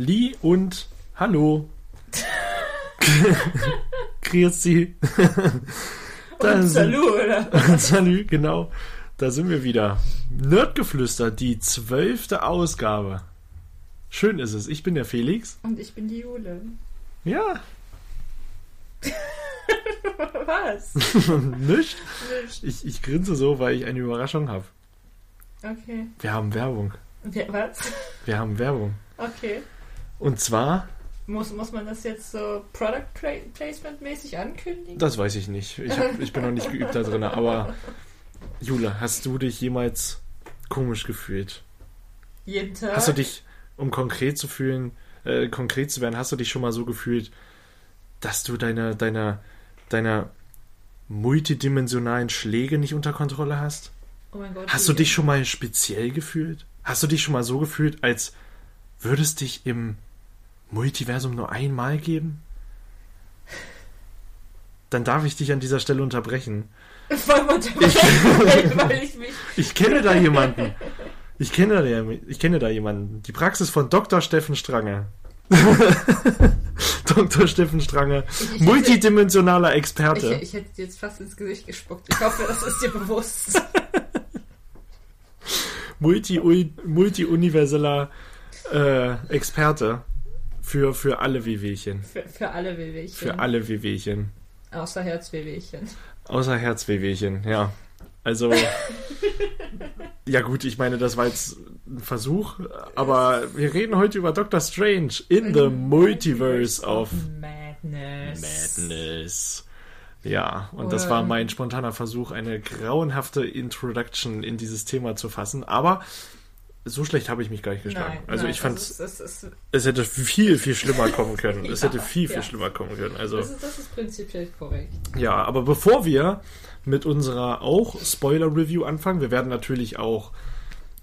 Halli und Hallo. Grüezi. Da sind- Salut, oder? Salü, genau. Da sind wir wieder. Nerdgeflüster, die zwölfte Ausgabe. Schön ist es. Ich bin der Felix. Und ich bin die Jule. Ja, Was? nicht. Nicht. Ich, ich grinse so, weil ich eine Überraschung habe. Okay. Wir haben Werbung. Wer- Was? Wir haben Werbung. Okay. Und zwar, Muss, muss man das jetzt so Product Pla Placement mäßig ankündigen? das weiß ich nicht. Ich, hab, ich bin noch nicht geübt da drin, aber Jule, hast du dich jemals komisch gefühlt? Jeden Tag? Hast du dich, um konkret zu fühlen, äh, konkret zu werden, hast du dich schon mal so gefühlt, dass du deine, deine, deine multidimensionalen Schläge nicht unter Kontrolle hast? oh mein Gott. Hast du dich schon mal speziell gefühlt? Hast du dich schon mal so gefühlt, als würdest dich im Multiversum nur einmal geben? Dann darf ich dich an dieser Stelle unterbrechen. Motiviert, weil ich mich. Ich kenne da jemanden. Ich kenne da, ich kenne da jemanden. Die Praxis von Dr. Steffen Strange. Dr. Steffen Strange. ich- Multidimensionaler Ich, Experte. ich hätte dir jetzt fast ins Gesicht gespuckt. Ich hoffe, das ist dir bewusst. Multi, multi-universeller äh, Experte. Für, für alle Wehwehchen. Für, für alle Wehwehchen. Für alle Wehwehchen. Außer Herzwehwehchen. Außer Herzwehwehchen, ja. Also. ja, gut, ich meine, das war jetzt ein Versuch, aber wir reden heute über Doctor Strange in the Multiverse of Madness. Madness. Ja, und das war mein spontaner Versuch, eine grauenhafte Introduction in dieses Thema zu fassen, aber so schlecht habe ich mich gar nicht geschlagen. Nein, also nein, ich fand, ist, das, ist, es hätte viel, viel schlimmer kommen können. Es Ja, hätte viel, viel ja. schlimmer kommen können. Also. das, ist, das ist prinzipiell korrekt. Ja, aber bevor wir mit unserer auch Spoiler-Review anfangen, wir werden natürlich auch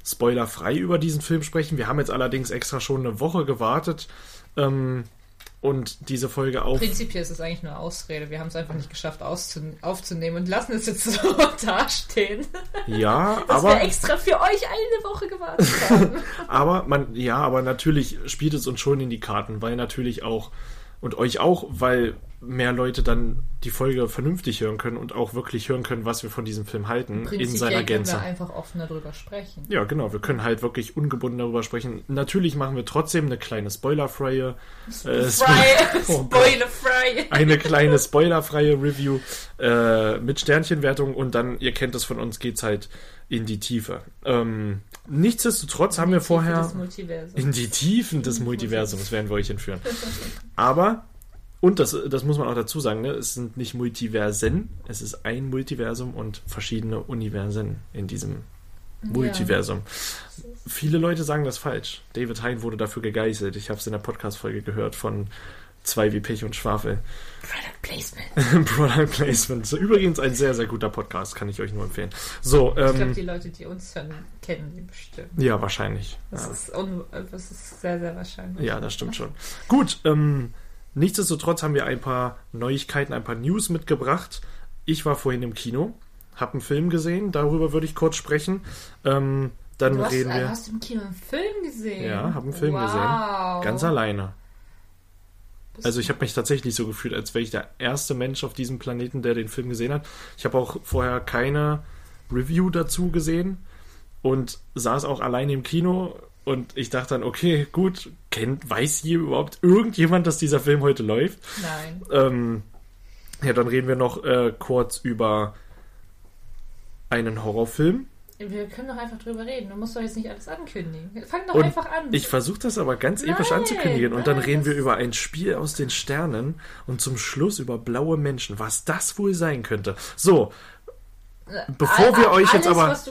spoilerfrei über diesen Film sprechen. Wir haben jetzt allerdings extra schon eine Woche gewartet ähm, und diese Folge auch. Prinzipiell ist es eigentlich nur Ausrede. Wir haben es einfach nicht geschafft aufzunehmen und lassen es jetzt so dastehen, Ja, dass aber, wir extra für euch eine Woche gewartet haben. aber man, ja, aber natürlich spielt es uns schon in die Karten, weil natürlich auch und euch auch, weil mehr Leute dann die Folge vernünftig hören können und auch wirklich hören können, was wir von diesem Film halten in seiner können Gänze. wir einfach offener drüber sprechen. Ja, genau. Wir können halt wirklich ungebunden darüber sprechen. Natürlich machen wir trotzdem eine kleine spoilerfreie, äh, Frei, Oh Gott. spoilerfrei. eine kleine spoilerfreie Review äh, mit Sternchenwertung und dann, ihr kennt es von uns, geht's halt in die Tiefe. Ähm, nichtsdestotrotz haben wir vorher Das in die Tiefen des Multiversums werden wir euch entführen. Aber und das, das muss man auch dazu sagen, ne? es sind nicht Multiversen, es ist ein Multiversum und verschiedene Universen in diesem Multiversum. Viele Leute sagen das falsch. David Hein wurde dafür gegeißelt. Ich habe es in der Podcast-Folge gehört von zwei wie Pech und Schwafel. Product Placement. Product Placement. Übrigens ein sehr, sehr guter Podcast, kann ich euch nur empfehlen. So, Ich glaube, ähm, die Leute, die uns hören, kennen die bestimmt. ja, wahrscheinlich. Das, Ja. ist, das ist sehr, sehr wahrscheinlich. Ja, das stimmt schon. Gut, ähm, nichtsdestotrotz haben wir ein paar Neuigkeiten, ein paar News mitgebracht. Ich war vorhin im Kino, habe einen Film gesehen, darüber würde ich kurz sprechen. Ähm, dann Du hast, reden wir. hast du im Kino einen Film gesehen? Ja, habe einen Film wow. gesehen. Ganz alleine. Also ich habe mich tatsächlich so gefühlt, als wäre ich der erste Mensch auf diesem Planeten, der den Film gesehen hat. Ich habe auch vorher keine Review dazu gesehen und saß auch alleine im Kino und ich dachte dann, okay, gut, kennt, weiß hier überhaupt irgendjemand, dass dieser Film heute läuft? Nein. Ähm, ja, dann reden wir noch äh, kurz über einen Horrorfilm. Wir können doch einfach drüber reden. Du musst doch jetzt nicht alles ankündigen. Fang doch Und einfach an. Ich versuche das aber ganz episch Nein, anzukündigen und dann nein, reden wir über ein Spiel aus den Sternen und zum Schluss über blaue Menschen, was das wohl sein könnte. So, Bevor wir euch jetzt aber- hast,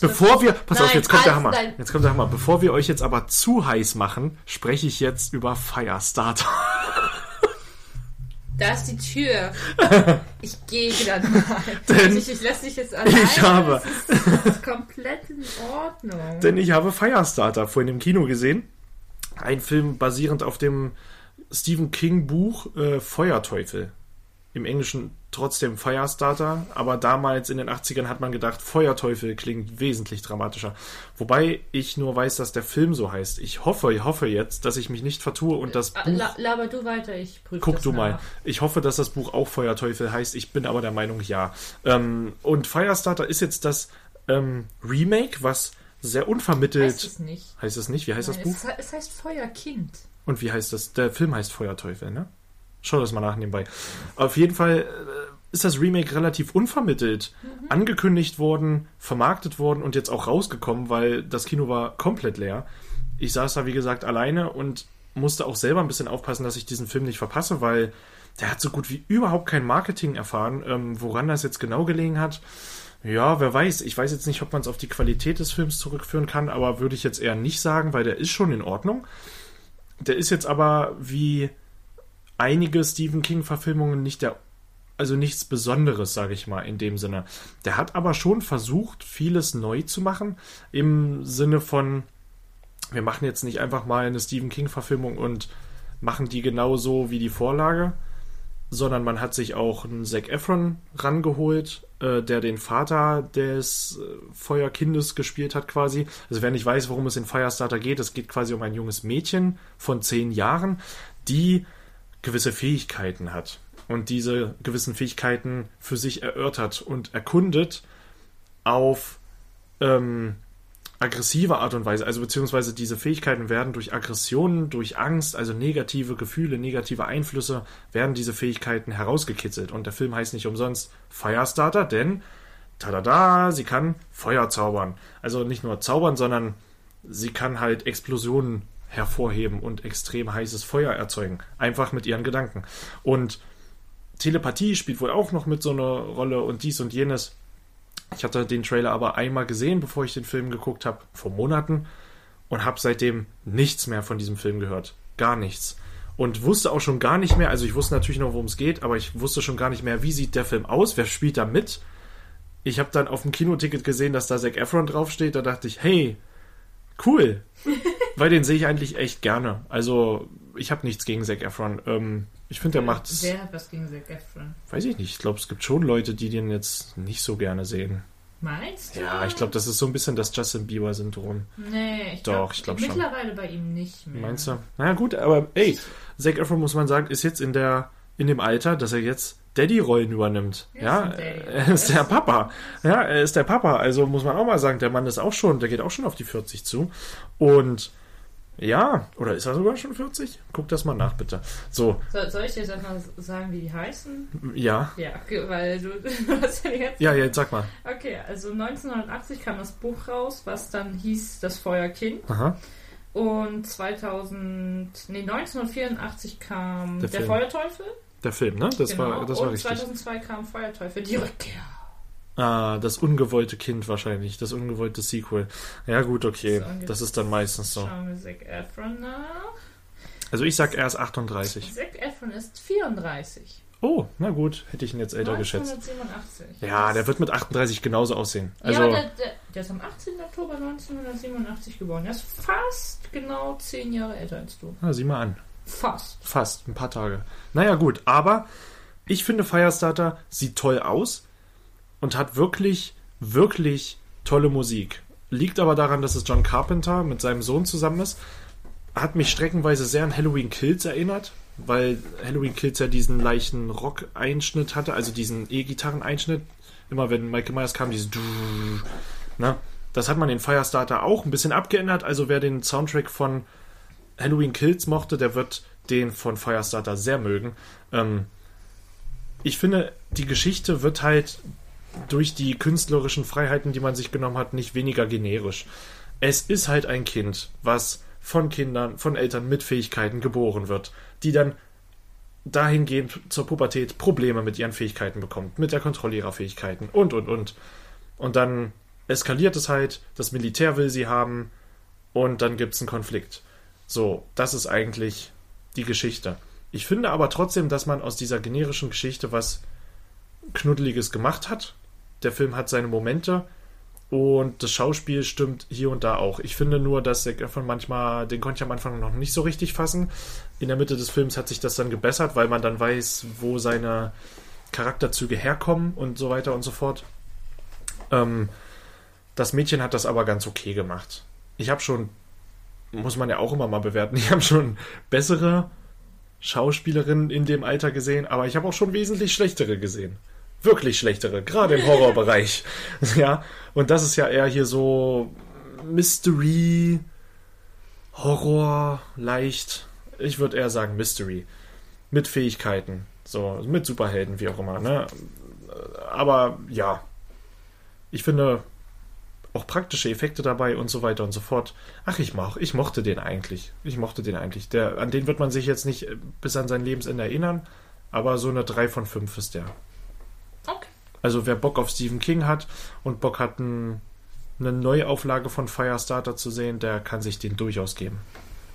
Bevor wir, pass auf, jetzt kommt der Hammer. nein. Jetzt kommt der Hammer. Bevor wir euch jetzt aber zu heiß machen, spreche ich jetzt über Firestarter. Da ist die Tür. Ich gehe dann mal. Denn ich, ich lasse dich jetzt alleine. ich habe- Das ist, das ist komplett in Ordnung. Denn ich habe Firestarter vorhin im Kino gesehen. Ein Film basierend auf dem Stephen King Buch äh, Feuerteufel. Im Englischen trotzdem Firestarter, aber damals in den 80ern hat man gedacht, Feuerteufel klingt wesentlich dramatischer. Wobei ich nur weiß, dass der Film so heißt. Ich hoffe, ich hoffe jetzt, dass ich mich nicht vertue und das Ah, Buch. La, laber du weiter, ich prüfe Guck das du mal. nach. Ich hoffe, dass das Buch auch Feuerteufel heißt. Ich bin aber der Meinung, ja. Ähm, und Firestarter ist jetzt das ähm, Remake, was sehr unvermittelt. Heißt es nicht. Heißt es nicht? Wie heißt das Nein, Buch? es, es heißt Feuerkind. Und wie heißt das? Der Film heißt Feuerteufel, ne? Schau das mal nach nebenbei. Auf jeden Fall äh, ist das Remake relativ unvermittelt angekündigt worden, vermarktet worden und jetzt auch rausgekommen, weil das Kino war komplett leer. Ich saß da, wie gesagt, alleine und musste auch selber ein bisschen aufpassen, dass ich diesen Film nicht verpasse, weil der hat so gut wie überhaupt kein Marketing erfahren. Ähm, woran das jetzt genau gelegen hat, ja, wer weiß. Ich weiß jetzt nicht, ob man es auf die Qualität des Films zurückführen kann, aber würde ich jetzt eher nicht sagen, weil der ist schon in Ordnung. Der ist jetzt aber wie einige Stephen King-Verfilmungen nicht der, also nichts Besonderes, sage ich mal, in dem Sinne. Der hat aber schon versucht, vieles neu zu machen, im Sinne von, wir machen jetzt nicht einfach mal eine Stephen King-Verfilmung und machen die genauso wie die Vorlage, sondern man hat sich auch einen Zac Efron rangeholt, äh, der den Vater des äh, Feuerkindes gespielt hat quasi. Also wer nicht weiß, worum es in Firestarter geht, es geht quasi um ein junges Mädchen von zehn Jahren, die gewisse Fähigkeiten hat und diese gewissen Fähigkeiten für sich erörtert und erkundet auf ähm, aggressive Art und Weise. Also beziehungsweise diese Fähigkeiten werden durch Aggressionen, durch Angst, also negative Gefühle, negative Einflüsse, werden diese Fähigkeiten herausgekitzelt. Und der Film heißt nicht umsonst Firestarter, denn tada, sie kann Feuer zaubern. Also nicht nur zaubern, sondern sie kann halt Explosionen hervorheben und extrem heißes Feuer erzeugen. Einfach mit ihren Gedanken. Und Telepathie spielt wohl auch noch mit so einer Rolle und dies und jenes. Ich hatte den Trailer aber einmal gesehen, bevor ich den Film geguckt habe, vor Monaten, und habe seitdem nichts mehr von diesem Film gehört. Gar nichts. Und wusste auch schon gar nicht mehr, also ich wusste natürlich noch, worum es geht, aber ich wusste schon gar nicht mehr, wie sieht der Film aus, wer spielt da mit. Ich habe dann auf dem Kinoticket gesehen, dass da Zac Efron draufsteht, da dachte ich, hey, cool. Weil den sehe ich eigentlich echt gerne. Also, ich habe nichts gegen Zac Efron. Ähm, ich finde, der macht es. Wer hat was gegen Zac Efron? Weiß ich nicht. Ich glaube, es gibt schon Leute, die den jetzt nicht so gerne sehen. Meinst du? Ja, ich glaube, das ist so ein bisschen das Justin Bieber-Syndrom. Nee, ich Doch, glaub, schon. Mittlerweile bei ihm nicht mehr. Meinst du? Na gut, aber ey, Zac Efron, muss man sagen, ist jetzt in der in dem Alter, dass er jetzt Daddy-Rollen übernimmt. Er ja, er ist der Papa. Ja, er ist der Papa. Also muss man auch mal sagen, der Mann ist auch schon, der geht auch schon auf die 40 zu. Und ja, oder ist er sogar schon 40? Guck das mal nach, bitte. So, So, soll ich dir jetzt einfach sagen, wie die heißen? ja. Ja, okay, weil du, du hast ja jetzt. Ja, jetzt sag mal. Okay, also 1980 kam das Buch raus, was dann hieß Das Feuerkind. Aha. Und 2000, nee, 1984 kam Der Der. Feuerteufel. Der Film, ne? Das genau. war, das war und richtig. 2002 kam Feuerteufel, die Rückkehr. Ah, das ungewollte Kind wahrscheinlich, das ungewollte Sequel. Ja gut, okay, das ist dann meistens so. Schauen wir Zac Efron nach. Also ich sag erst 38. Zac Efron ist 34. Oh, na gut, hätte ich ihn jetzt älter geschätzt. 1987. Ja, der wird mit 38 genauso aussehen. Also, ja, der, der, der ist am 18. Oktober 1987 geboren. Er ist fast genau 10 Jahre älter als du. na, sieh mal an. Fast. Fast, ein paar Tage. Naja gut, aber ich finde Firestarter sieht toll aus und hat wirklich, wirklich tolle Musik. Liegt aber daran, dass es John Carpenter mit seinem Sohn zusammen ist. Hat mich streckenweise sehr an Halloween Kills erinnert, weil Halloween Kills ja diesen leichten Rock-Einschnitt hatte, also diesen E-Gitarren-Einschnitt. Immer wenn Michael Myers kam, dieses ne? Das hat man in Firestarter auch ein bisschen abgeändert. Also wer den Soundtrack von Halloween Kills mochte, der wird den von Firestarter sehr mögen. Ähm, ich finde, die Geschichte wird halt durch die künstlerischen Freiheiten, die man sich genommen hat, nicht weniger generisch. Es ist halt ein Kind, was von Kindern, von Eltern mit Fähigkeiten geboren wird, die dann dahingehend zur Pubertät Probleme mit ihren Fähigkeiten bekommt, mit der Kontrolle ihrer Fähigkeiten und, und, und. Und dann eskaliert es halt, das Militär will sie haben und dann gibt es einen Konflikt. So, das ist eigentlich die Geschichte. Ich finde aber trotzdem, dass man aus dieser generischen Geschichte was Knuddeliges gemacht hat. Der Film hat seine Momente und das Schauspiel stimmt hier und da auch. Ich finde nur, dass der Gaffern manchmal, den konnte ich am Anfang noch nicht so richtig fassen. In der Mitte des Films hat sich das dann gebessert, weil man dann weiß, wo seine Charakterzüge herkommen und so weiter und so fort. Ähm, das Mädchen hat das aber ganz okay gemacht. Ich habe schon, muss man ja auch immer mal bewerten, ich habe schon bessere Schauspielerinnen in dem Alter gesehen, aber ich habe auch schon wesentlich schlechtere gesehen. Wirklich schlechtere, gerade im Horrorbereich. ja, und das ist ja eher hier so Mystery, Horror, leicht. Ich würde eher sagen Mystery. Mit Fähigkeiten. So, mit Superhelden, wie auch immer, ne? Aber ja. Ich finde auch praktische Effekte dabei und so weiter und so fort. Ach, ich mach, ich mochte den eigentlich. Ich mochte den eigentlich. Der, an den wird man sich jetzt nicht bis an sein Lebensende erinnern, aber so eine 3 von 5 ist der. Also wer Bock auf Stephen King hat und Bock hat, ein, eine Neuauflage von Firestarter zu sehen, der kann sich den durchaus geben.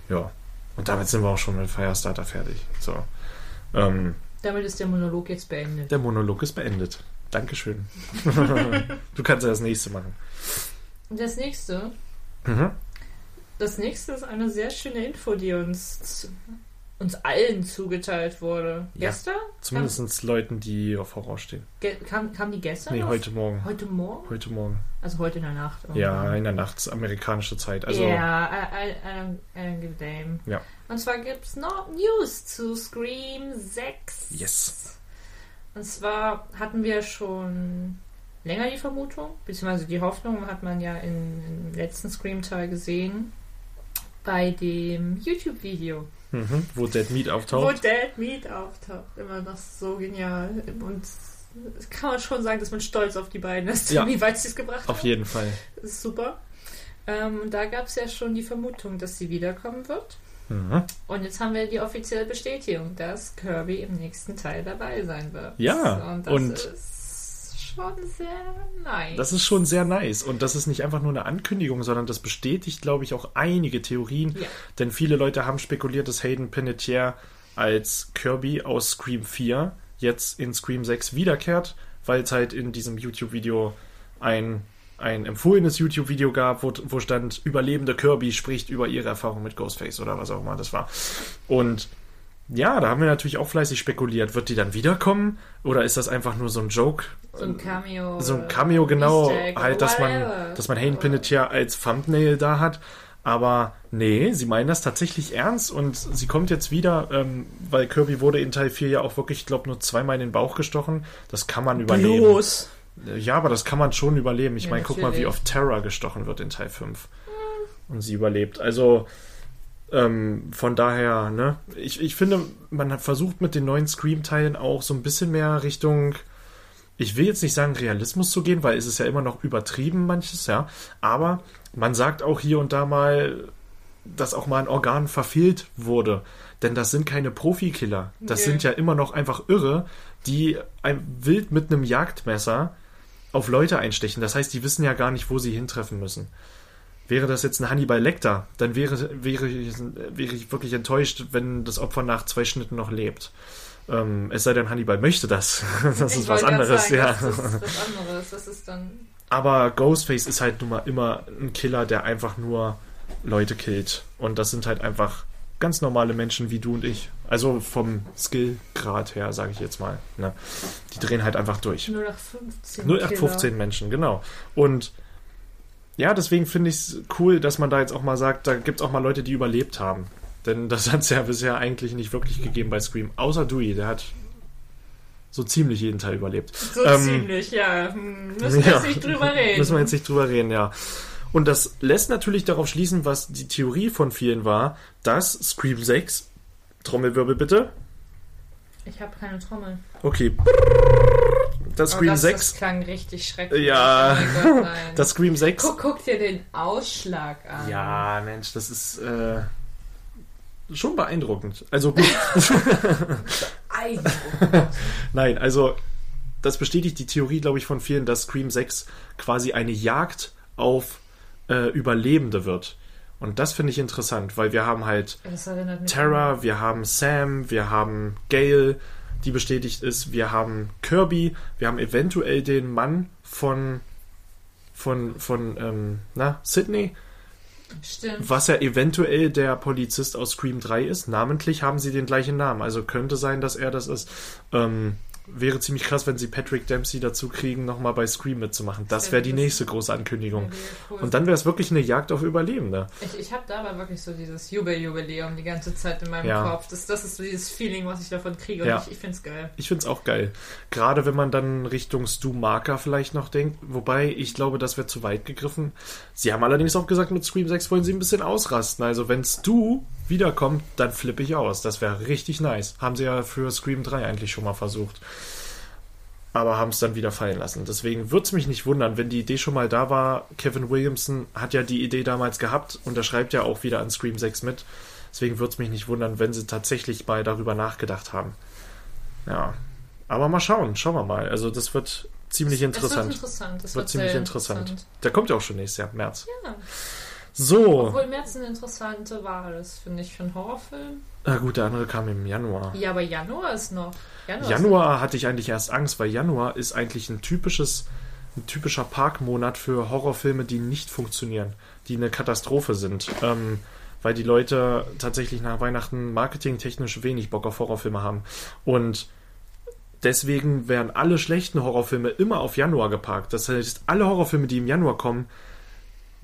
Ja. Und damit sind wir auch schon mit Firestarter fertig. So. Ähm, Damit ist der Monolog jetzt beendet. der Monolog ist beendet. Dankeschön. du kannst ja das nächste machen. Das nächste. Mhm. Das nächste ist eine sehr schöne Info, die uns, uns allen zugeteilt wurde. Ja. Gestern? Zumindest Leuten, die auf Horror stehen. Kam, kam die gestern? Nee, auf- heute Morgen. Heute Morgen? Heute Morgen. Also heute in der Nacht. Ja, irgendwann. in der Nacht, amerikanische Zeit. Also, ja, I, I, I, don't, I don't give a damn. Ja. Und zwar gibt es noch News zu Scream 6. yes. Und zwar hatten wir schon länger die Vermutung, beziehungsweise die Hoffnung hat man ja in, im letzten Scream-Teil gesehen, bei dem YouTube-Video, Mhm. Wo Dead Meat wo auftaucht. Dead Meat auftaucht. Immer noch so genial. Und kann man schon sagen, dass man stolz auf die beiden ist, Ja. wie weit sie es gebracht Auf haben. jeden Fall. Das ist super. Ähm, und da gab es ja schon die Vermutung, dass sie wiederkommen wird. Mhm. Und jetzt haben wir die offizielle Bestätigung, dass Kirby im nächsten Teil dabei sein wird. Ja, Und das und- ist schon sehr nice. Das ist schon sehr nice. Und das ist nicht einfach nur eine Ankündigung, sondern das bestätigt, glaube ich, auch einige Theorien. Ja. Denn viele Leute haben spekuliert, dass Hayden Panettiere als Kirby aus Scream 4 jetzt in Scream 6 wiederkehrt, weil es halt in diesem YouTube-Video ein, ein empfohlenes YouTube-Video gab, wo, wo stand, überlebende Kirby spricht über ihre Erfahrung mit Ghostface oder was auch immer das war. Und ja, da haben wir natürlich auch fleißig spekuliert. Wird die dann wiederkommen? Oder ist das einfach nur so ein Joke? so ein Cameo. so ein Cameo, genau, halt, dass man, dass man Hayden Panettiere als Thumbnail da hat. Aber nee, sie meinen das tatsächlich ernst und sie kommt jetzt wieder, ähm, weil Kirby wurde in Teil 4 ja auch wirklich, ich glaube, nur zweimal in den Bauch gestochen. Das kann man überleben. Bloß. Ja, aber das kann man schon überleben. Ich Ja, meine, guck mal, wie oft Terra gestochen wird in Teil 5. Und sie überlebt. Also, ähm, von daher, ne? Ich, ich finde, man hat versucht mit den neuen Scream-Teilen auch so ein bisschen mehr Richtung, ich will jetzt nicht sagen Realismus zu gehen, weil es ist ja immer noch übertrieben manches, ja. Aber man sagt auch hier und da mal, dass auch mal ein Organ verfehlt wurde. Denn das sind keine Profikiller. Das Nee. sind ja immer noch einfach Irre, die ein wild mit einem Jagdmesser auf Leute einstechen. Das heißt, die wissen ja gar nicht, wo sie hintreffen müssen. Wäre das jetzt ein Hannibal Lecter, dann wäre, wäre, ich, wäre ich wirklich enttäuscht, wenn das Opfer nach zwei Schnitten noch lebt. Ähm, es sei denn, Hannibal möchte das. Das Ich ist was anderes, sagen, ja. Das ist was anderes. Das ist dann. Aber Ghostface ist halt nun mal immer ein Killer, der einfach nur Leute killt. Und das sind halt einfach ganz normale Menschen wie du und ich. Also vom Skillgrad her, sage ich jetzt mal. Ne? Die drehen halt einfach durch. 0815. 0815 Menschen, genau. Und ja, deswegen finde ich es cool, dass man da jetzt auch mal sagt, da gibt es auch mal Leute, die überlebt haben. Denn das hat es ja bisher eigentlich nicht wirklich gegeben bei Scream. Außer Dewey, der hat so ziemlich jeden Teil überlebt. So Ähm, ziemlich, ja. Hm, Müssen wir ja. jetzt nicht drüber reden. Müssen wir jetzt nicht drüber reden, ja. Und das lässt natürlich darauf schließen, was die Theorie von vielen war, dass Scream 6, Trommelwirbel bitte, Ich habe keine Trommel. okay, das Oh, Scream das, 6, Das klang richtig schrecklich. Ja. Oh das Scream 6, guck, guck dir den Ausschlag an. ja, Mensch, das ist, äh, schon beeindruckend. Also gut. Eindruck. Nein, also das bestätigt die Theorie, glaube ich, von vielen, dass Scream 6 quasi eine Jagd auf äh, Überlebende wird. Und das finde ich interessant, weil wir haben halt Tara, wir haben Sam, wir haben Gail, die bestätigt ist, wir haben Kirby, wir haben eventuell den Mann von von von ähm, na Sydney. Stimmt. was ja eventuell der Polizist aus Scream 3 ist. Namentlich haben sie den gleichen Namen, also könnte sein, dass er das ist. Ähm, wäre ziemlich krass, wenn sie Patrick Dempsey dazu kriegen, nochmal bei Scream mitzumachen. Das wäre die nächste große Ankündigung. Cool. Und dann wäre es wirklich eine Jagd auf Überlebende. Ich, ich habe dabei wirklich so dieses Jubeljubiläum die ganze Zeit in meinem Ja. Kopf. Das, das ist so dieses Feeling, was ich davon kriege. Und Ja. ich, ich finde es geil. Ich finde es auch geil. Gerade wenn man dann Richtung Stu Marker vielleicht noch denkt. Wobei, ich glaube, das wäre zu weit gegriffen. Sie haben allerdings auch gesagt, mit Scream 6 wollen sie ein bisschen ausrasten. Also wenn Stu wiederkommt, dann flippe ich aus. Das wäre richtig nice. Haben sie ja für Scream 3 eigentlich schon mal versucht. Aber haben es dann wieder fallen lassen. Deswegen würde es mich nicht wundern, wenn die Idee schon mal da war. Kevin Williamson hat ja die Idee damals gehabt und er schreibt ja auch wieder an Scream 6 mit. Deswegen würde es mich nicht wundern, wenn sie tatsächlich mal darüber nachgedacht haben. Ja. Aber mal schauen, schauen wir mal. Also das wird ziemlich Es wird interessant. interessant. Es wird ziemlich sehr interessant. Der kommt ja auch schon nächstes Jahr, März. Ja. So. Obwohl März eine interessante Wahl ist, finde ich, für einen Horrorfilm. Na gut, der andere kam im Januar. Ja, aber Januar ist noch. Januar, Januar hatte ich eigentlich erst Angst, weil Januar ist eigentlich ein typisches, ein typischer Parkmonat für Horrorfilme, die nicht funktionieren, die eine Katastrophe sind. Ähm, weil die Leute tatsächlich nach Weihnachten marketingtechnisch wenig Bock auf Horrorfilme haben. Und deswegen werden alle schlechten Horrorfilme immer auf Januar geparkt. Das heißt, alle Horrorfilme, die im Januar kommen,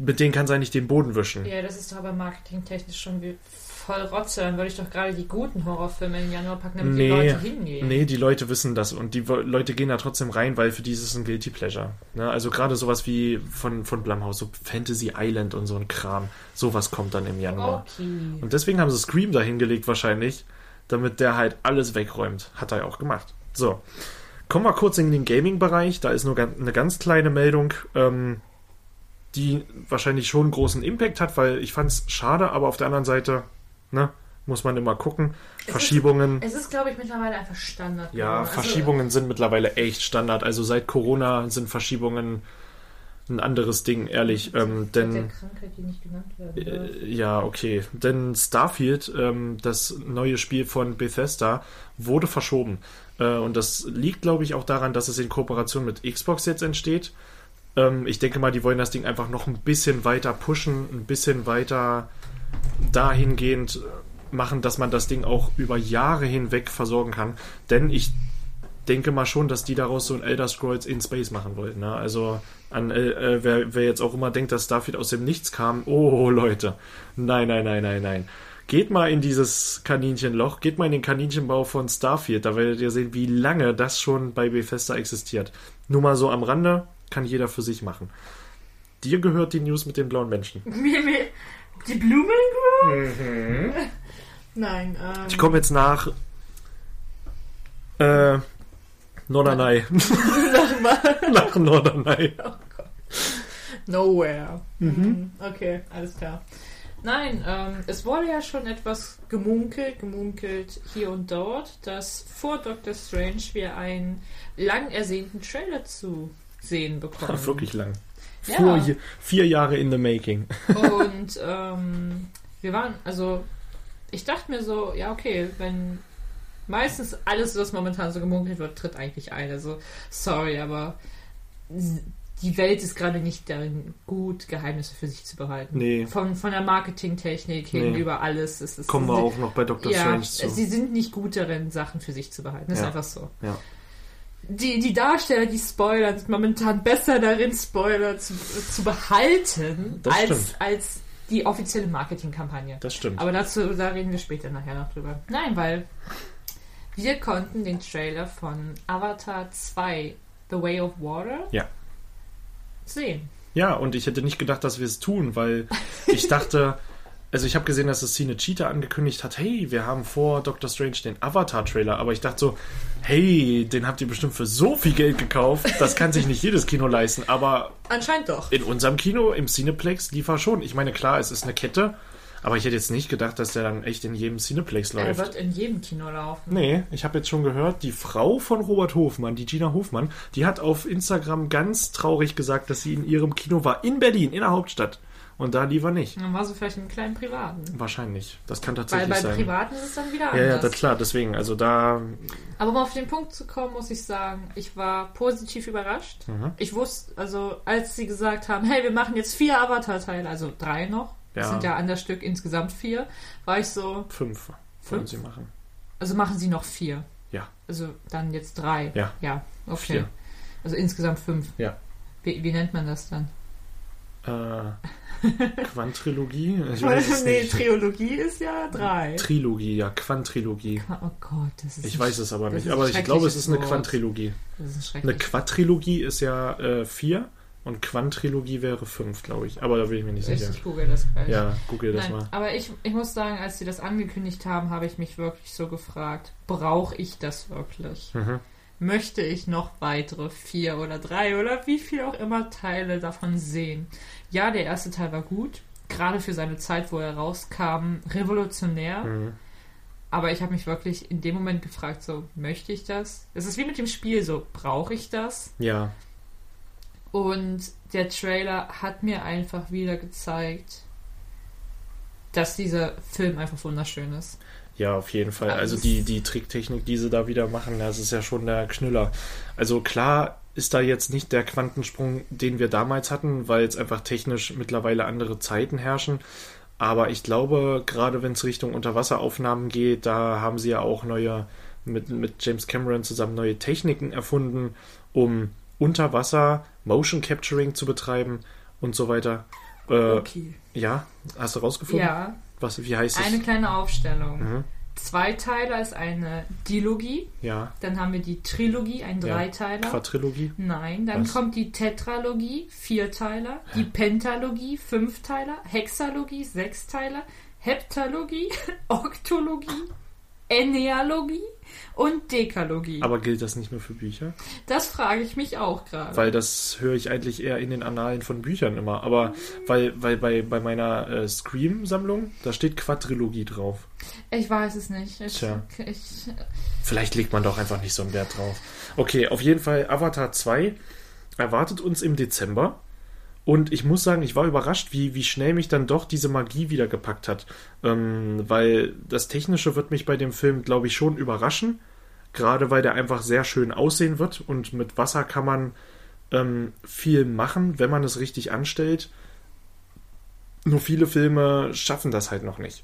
mit denen kann sein nicht den Boden wischen. Ja, das ist doch aber marketingtechnisch schon wie voll Rotze. Dann würde ich doch gerade die guten Horrorfilme im Januar packen, damit die Leute hingehen. Nee, die Leute wissen das und die Leute gehen da trotzdem rein, weil für die ist es ein Guilty Pleasure. Ne? Also gerade sowas wie von, von Blumhouse, so Fantasy Island und so ein Kram, sowas kommt dann im Januar. Okay. Und deswegen haben sie Scream da hingelegt wahrscheinlich, damit der halt alles wegräumt. Hat er ja auch gemacht. So, kommen wir kurz in den Gaming-Bereich. Da ist nur eine ganz kleine Meldung, ähm, die wahrscheinlich schon einen großen Impact hat, weil ich fand es schade, aber auf der anderen Seite, ne, muss man immer gucken. Es ist- Verschiebungen. Es ist, glaube ich, mittlerweile einfach Standard. Ja. Also, Verschiebungen sind mittlerweile echt Standard. Also seit Corona sind Verschiebungen ein anderes Ding, ehrlich. Ähm, denn Krankheit, die nicht genannt äh, ja, okay. Denn Starfield, ähm, das neue Spiel von Bethesda, wurde verschoben. Äh, und das liegt, glaube ich, auch daran, dass es in Kooperation mit Xbox jetzt entsteht. Ähm, ich denke mal, die wollen das Ding einfach noch ein bisschen weiter pushen, ein bisschen weiter dahingehend äh, machen, dass man das Ding auch über Jahre hinweg versorgen kann. Denn ich denke mal schon, dass die daraus so ein Elder Scrolls in Space machen wollten. Ne? Also an äh, äh, wer, wer jetzt auch immer denkt, dass Starfield aus dem Nichts kam, oh Leute, nein, nein, nein, nein, nein. Geht mal in dieses Kaninchenloch, geht mal in den Kaninchenbau von Starfield, da werdet ihr sehen, wie lange das schon bei Bethesda existiert. Nur mal so am Rande, kann jeder für sich machen. Dir gehört die News mit den blauen Menschen. Mir, mir, die Blumen Group? Nein, ähm. Ich komme jetzt nach äh, Norderney. nach Norderney. Nowhere. Mhm. Okay, alles klar. Nein, ähm, es wurde ja schon etwas gemunkelt, gemunkelt hier und dort, dass vor Doctor Strange wir einen lang ersehnten Trailer zu sehen bekommen. Wirklich lang. Ja. Vier, vier Jahre in the making. Und ähm, wir waren, also ich dachte mir so, ja okay, wenn meistens alles, was momentan so gemunkelt wird, tritt eigentlich ein. Also sorry, aber die Welt ist gerade nicht darin gut, Geheimnisse für sich zu behalten. Nee. Von, von der Marketingtechnik hin Nee. über alles. Es ist, Kommen wir auch noch bei Dr. ja, Strange zu. sie sind nicht gut darin, Sachen für sich zu behalten. Das Ja. ist einfach so. Ja. Die, die Darsteller, die spoilern, sind momentan besser darin, Spoiler zu, zu behalten, Das als, stimmt. als die offizielle Marketingkampagne. Das stimmt. Aber dazu, da reden wir später nachher noch drüber. Nein, weil wir konnten den Trailer von Avatar 2, The Way of Water, Ja. sehen. Ja, und ich hätte nicht gedacht, dass wir es tun, weil ich dachte, also ich habe gesehen, dass das Cine Cheetah angekündigt hat, hey, wir haben vor Doctor Strange den Avatar-Trailer, aber ich dachte so, hey, den habt ihr bestimmt für so viel Geld gekauft, das kann sich nicht jedes Kino leisten, aber Anscheinend doch. in unserem Kino, im Cineplex, lief er schon. Ich meine, klar, es ist eine Kette, Aber ich hätte jetzt nicht gedacht, dass der dann echt in jedem Cineplex Er läuft. wird in jedem Kino laufen. Nee, ich habe jetzt schon gehört, die Frau von Robert Hofmann, die Gina Hofmann, die hat auf Instagram ganz traurig gesagt, dass sie in ihrem Kino war, in Berlin, in der Hauptstadt. Und da lief er nicht. Dann war sie vielleicht im kleinen Privaten. Wahrscheinlich. Das kann Weil tatsächlich bei sein. Privaten ist es dann wieder ja, anders. ja, das klar, deswegen. Also da, Aber um auf den Punkt zu kommen, muss ich sagen, ich war positiv überrascht. Mhm. Ich wusste, also als sie gesagt haben, hey, wir machen jetzt vier Avatar-Teile, also drei noch, das Ja. sind ja an der Stück insgesamt vier, war ich so, fünf wollen Fünf? sie machen. also machen sie noch vier. Ja. Also dann jetzt drei. Ja. Ja, okay. Vier. Also insgesamt fünf. Ja. Wie, wie nennt man das dann? Äh, Quantrilogie? Ich weiß nee, nicht. Triologie ist ja drei. Trilogie, ja, Quantrilogie. oh Gott, das ist Ich weiß es aber das nicht. Aber ich glaube, es ist eine Wort. Quantrilogie. Das ist ein Eine. Quadrilogie ist ja äh, vier und Quantrilogie wäre fünf, glaube ich. Aber da bin ich mir nicht Ich, sicher. ich google das gleich. Ja, google das Nein, mal. aber ich, ich muss sagen, als sie das angekündigt haben, habe ich mich wirklich so gefragt, brauche ich das wirklich? Mhm. Möchte ich noch weitere vier oder drei oder wie viel auch immer Teile davon sehen? Ja, der erste Teil war gut, gerade für seine Zeit, wo er rauskam, revolutionär. Mhm. Aber ich habe mich wirklich in dem Moment gefragt, so, möchte ich das? Es ist wie mit dem Spiel, so, brauche ich das? Ja, Und der Trailer hat mir einfach wieder gezeigt, dass dieser Film einfach wunderschön ist. Ja, auf jeden Fall. Also die, die Tricktechnik, die sie da wieder machen, das ist ja schon der Knüller. Also klar ist da jetzt nicht der Quantensprung, den wir damals hatten, weil jetzt einfach technisch mittlerweile andere Zeiten herrschen. Aber ich glaube, gerade wenn es Richtung Unterwasseraufnahmen geht, da haben sie ja auch neue, mit, mit James Cameron zusammen neue Techniken erfunden, um unter Wasser Motion Capturing zu betreiben und so weiter. Äh, Okay. Ja, hast du rausgefunden? Ja, Was, wie heißt es? eine kleine Aufstellung. Mhm. Zwei Teiler ist eine Dilogie, Ja, dann haben wir die Trilogie, ein Ja. Dreiteiler. Quadrilogie. Nein, dann Was? kommt die Tetralogie, Vierteiler, die Pentalogie, Fünfteiler, Hexalogie, Sechsteiler, Heptalogie, Oktologie, Ennealogie und Dekalogie. Aber gilt das nicht nur für Bücher? das frage ich mich auch gerade. Weil das höre ich eigentlich eher in den Annalen von Büchern immer. Aber weil, weil bei, bei meiner äh, Scream-Sammlung, da steht Quadrilogie drauf. Ich weiß es nicht. Ich, Tja. ich, Vielleicht legt man doch einfach nicht so einen Wert drauf. Okay, auf jeden Fall Avatar 2 erwartet uns im Dezember. Und ich muss sagen, ich war überrascht, wie, wie schnell mich dann doch diese Magie wieder gepackt hat. Ähm, weil das Technische wird mich bei dem Film, glaube ich, schon überraschen. Gerade weil der einfach sehr schön aussehen wird. Und mit Wasser kann man ähm, viel machen, wenn man es richtig anstellt. Nur viele Filme schaffen das halt noch nicht.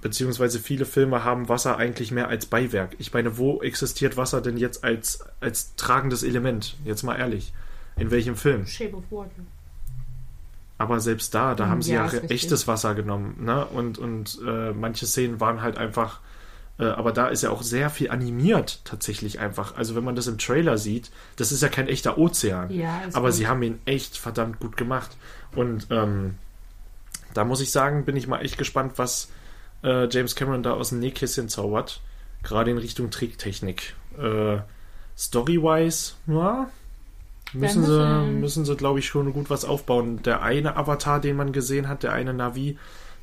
Beziehungsweise viele Filme haben Wasser eigentlich mehr als Beiwerk. Ich meine, wo existiert Wasser denn jetzt als, als tragendes Element? Jetzt mal ehrlich. In welchem Film? Shape of Water. Aber selbst da, da Mm, haben sie ja, ja, echtes Wasser genommen. Ne? Und, und äh, manche Szenen waren halt einfach. Äh, aber da ist ja auch sehr viel animiert, tatsächlich einfach. Also, wenn man das im Trailer sieht, das ist ja kein echter Ozean. Ja, aber gut. sie haben ihn echt verdammt gut gemacht. Und ähm, da muss ich sagen, bin ich mal echt gespannt, was äh, James Cameron da aus dem Nähkästchen zaubert. Gerade in Richtung Tricktechnik. Äh, Story-wise, ja, müssen sie, müssen sie, glaube ich, schon gut was aufbauen. Der eine Avatar, den man gesehen hat, der eine Navi,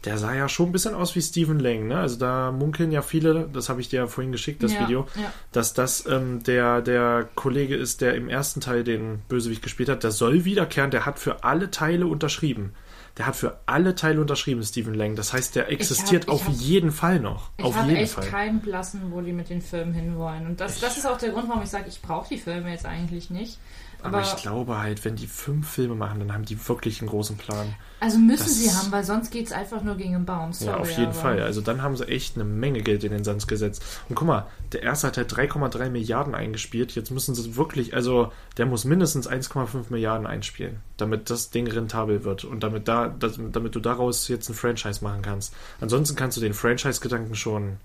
der sah ja schon ein bisschen aus wie Stephen Lang. Ne? Also da munkeln ja viele, das habe ich dir ja vorhin geschickt, das ja, Video, Ja. dass das ähm, der, der Kollege ist, der im ersten Teil den Bösewicht gespielt hat. Der soll wiederkehren, der hat für alle Teile unterschrieben. Der hat für alle Teile unterschrieben, Stephen Lang. Das heißt, der existiert ich auf hab- jeden Fall noch. Ich auf habe jeden echt Fall. keinen Blassen, wo die mit den Filmen hinwollen. Und das, das ist auch der Grund, warum ich sage, ich brauche die Filme jetzt eigentlich nicht. Aber, Aber, ich glaube halt, wenn die fünf Filme machen, dann haben die wirklich einen großen Plan. also müssen das- sie haben, weil sonst geht es einfach nur gegen den Baum. Sorry, ja, auf jeden aber- Fall. Also dann haben sie echt eine Menge Geld in den Sand gesetzt. Und guck mal, der erste hat halt 3,3 Milliarden eingespielt. Jetzt müssen sie wirklich, also der muss mindestens 1,5 Milliarden einspielen, damit das Ding rentabel wird und damit da, das, damit du daraus jetzt ein Franchise machen kannst. Ansonsten kannst du den Franchise-Gedanken schon,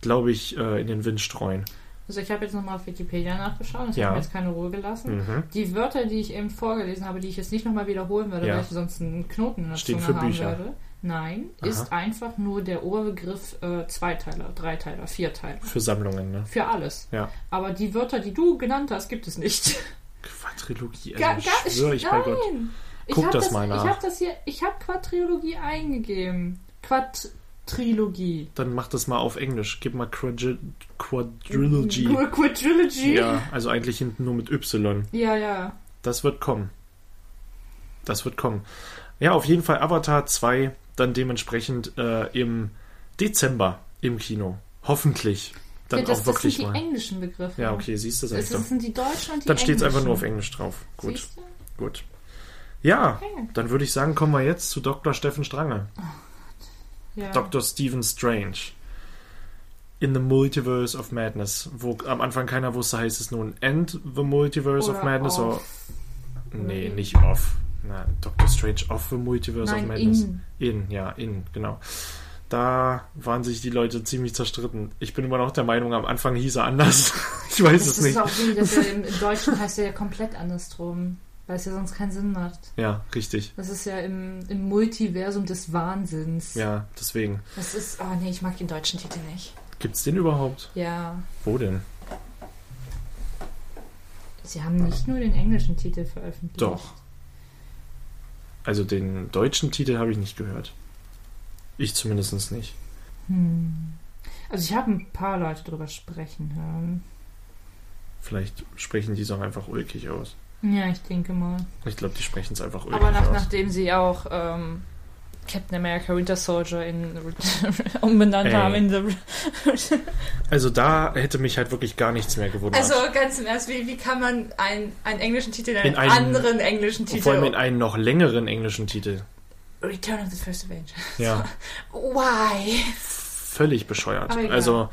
glaube ich, äh, in den Wind streuen. Also ich habe jetzt nochmal auf Wikipedia nachgeschaut, das Ja. hat mir jetzt keine Ruhe gelassen. Mhm. Die Wörter, die ich eben vorgelesen habe, die ich jetzt nicht nochmal wiederholen würde, Ja. weil ich sonst einen Knoten in der Stehen Zunge für haben Bücher. würde. Nein, Aha. ist einfach nur der Oberbegriff äh, Zweiteiler, Dreiteiler, Vierteiler. Für Sammlungen, ne? Für alles. Ja. Aber die Wörter, die du genannt hast, gibt es nicht. Quadrilogie, also ga- schwöre ich bei Gott. Nein! Ich Guck hab das, mal Ich nach. habe das hier, ich habe Quadrilogie eingegeben. Quadrilogie. Dann mach das mal auf Englisch. Gib mal Quadri Quadrilogy. Qu- Quadrilogy? Ja, also eigentlich hinten nur mit Y. ja. ja. Das wird kommen. Das wird kommen. Ja, auf jeden Fall Avatar 2 dann dementsprechend äh, im Dezember im Kino. Hoffentlich. Dann ja, das, auch wirklich das sind die mal. englischen Begriffe. Ja, okay, siehst du, Das, doch. das sind die deutschen und die Dann steht es einfach nur auf. Englisch drauf. Gut, gut. Ja, Okay. dann würde ich sagen, kommen wir jetzt zu Dr. Steffen Strange. Ja. Dr. Stephen Strange. In the Multiverse of Madness. Wo am Anfang keiner wusste, heißt es nun End the Multiverse of Oder Madness off. oder. Nee, in. nicht off. Na, Dr. Strange off the Multiverse Nein, of Madness. in. In, ja, in, genau. Da waren sich die Leute ziemlich zerstritten. Ich bin immer noch der Meinung, am Anfang hieß er anders. ich weiß Das es ist nicht. auch wie, dass er im, im Deutschen heißt er ja komplett andersrum. Weil es ja sonst keinen Sinn macht. Ja, richtig. Das ist ja im, im Multiversum des Wahnsinns. Ja, deswegen. Das ist. Oh nee, ich mag den deutschen Titel nicht. Gibt's den überhaupt? Ja. Wo denn? Sie haben nicht nur den englischen Titel veröffentlicht. Doch. Also den deutschen Titel habe ich nicht gehört. Ich zumindest nicht. Hm. Also ich habe ein paar Leute drüber sprechen hören. Vielleicht sprechen die es auch einfach ulkig aus. Ja, ich denke mal. Ich glaube, die sprechen es einfach ulkig Aber nach, nachdem sie auch ähm, Captain America Winter Soldier in umbenannt Ey. haben in The Also da hätte mich halt wirklich gar nichts mehr gewundert. Also ganz im Ernst, wie, wie kann man einen, einen englischen Titel in einen, In einen- anderen englischen Titel Vor allem in einen noch längeren englischen Titel. Return of the First Avenger. Ja, Why? Völlig bescheuert. Also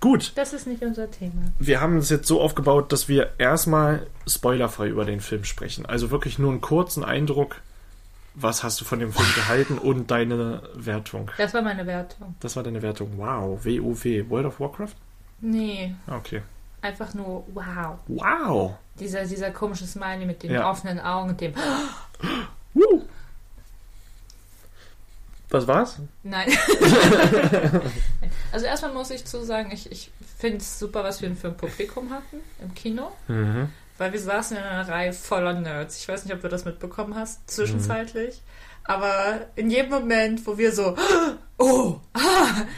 gut, Das ist nicht unser Thema. wir haben es jetzt so aufgebaut, dass wir erstmal spoilerfrei über den Film sprechen. Also wirklich nur einen kurzen Eindruck. Was hast du von dem Film gehalten und deine Wertung? Das war meine Wertung. Das war deine Wertung. Wow, WoW, World of Warcraft? Nee, Okay. einfach nur wow. Wow. Dieser, dieser komische Smiley mit den Ja. offenen Augen und dem Woo. Das war's? Nein. also erstmal muss ich zu sagen, ich, ich finde es super, was wir für ein Publikum hatten im Kino. Mhm. Weil wir saßen in einer Reihe voller Nerds. Ich weiß nicht, ob du das mitbekommen hast, zwischenzeitlich. Mhm. Aber in jedem Moment, wo wir so, oh,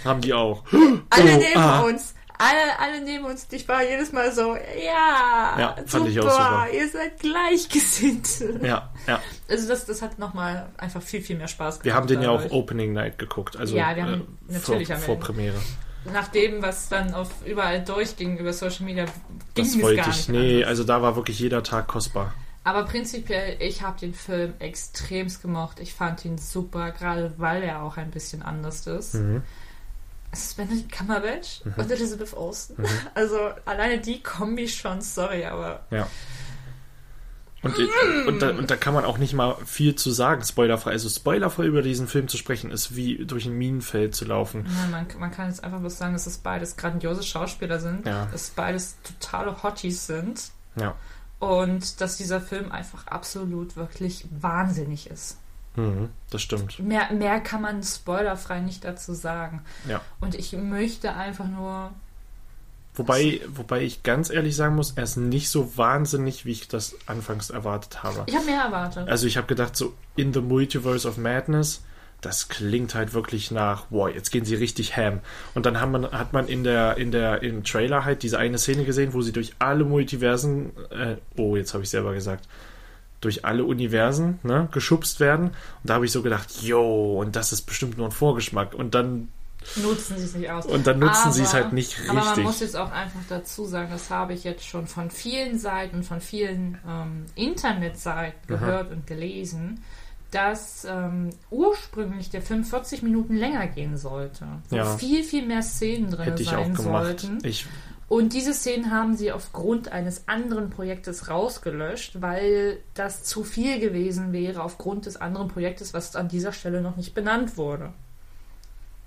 Haben die auch. alle Oh, neben ah. uns, alle, alle neben uns, ich war jedes Mal so, ja, Ja, super, fand ich auch super. ihr seid gleichgesinnt. Ja, ja. Also das, das hat nochmal einfach viel, viel mehr Spaß gemacht. Wir haben den ja auch. Opening Night geguckt. Also Ja, wir haben äh, natürlich vor, haben wir vor. Premiere. Nach dem, was dann auf überall durchging über Social Media, ging Das es wollte gar ich. nicht Nee, anders. also da war wirklich jeder Tag kostbar. Aber prinzipiell, ich habe den Film extremst gemocht. Ich fand ihn super, gerade weil er auch ein bisschen anders ist. Mhm. Benedict Cumberbatch und Elizabeth Olsen. Also alleine die Kombi schon, sorry, aber Ja. Und, und, da, und da kann man auch nicht mal viel zu sagen, spoilerfrei. Also spoilerfrei über diesen Film zu sprechen, ist wie durch ein Minenfeld zu laufen. nein, man, man kann jetzt einfach bloß sagen, dass es beides grandiose Schauspieler sind, Ja. dass es beides totale Hotties sind Ja. und dass dieser Film einfach absolut wirklich wahnsinnig ist. Mhm, das stimmt. Mehr, mehr kann man spoilerfrei nicht dazu sagen. Ja. Und ich möchte einfach nur. Wobei, wobei ich ganz ehrlich sagen muss, er ist nicht so wahnsinnig, wie ich das anfangs erwartet habe. Ich habe mehr erwartet. Also ich habe gedacht, so in the Multiverse of Madness, das klingt halt wirklich nach, wow, jetzt gehen sie richtig ham. Und dann hat man, hat man in der, in der, im Trailer halt diese eine Szene gesehen, wo sie durch alle Multiversen, äh, oh, jetzt habe ich selber gesagt, durch alle Universen, ne, geschubst werden. Und da habe ich so gedacht, yo, und das ist bestimmt nur ein Vorgeschmack. Und dann, nutzen sie es nicht aus. und dann nutzen sie es halt nicht Aber man muss richtig. jetzt auch einfach dazu sagen, das habe ich jetzt schon von vielen Seiten, von vielen ähm, Internetseiten gehört und gelesen, dass ähm, ursprünglich der Film 40 Minuten länger gehen sollte. Wo Ja. viel, viel mehr Szenen drin Hätte ich auch sein gemacht. sollten. Ich, Und diese Szenen haben sie aufgrund eines anderen Projektes rausgelöscht, weil das zu viel gewesen wäre aufgrund des anderen Projektes, was an dieser Stelle noch nicht benannt wurde.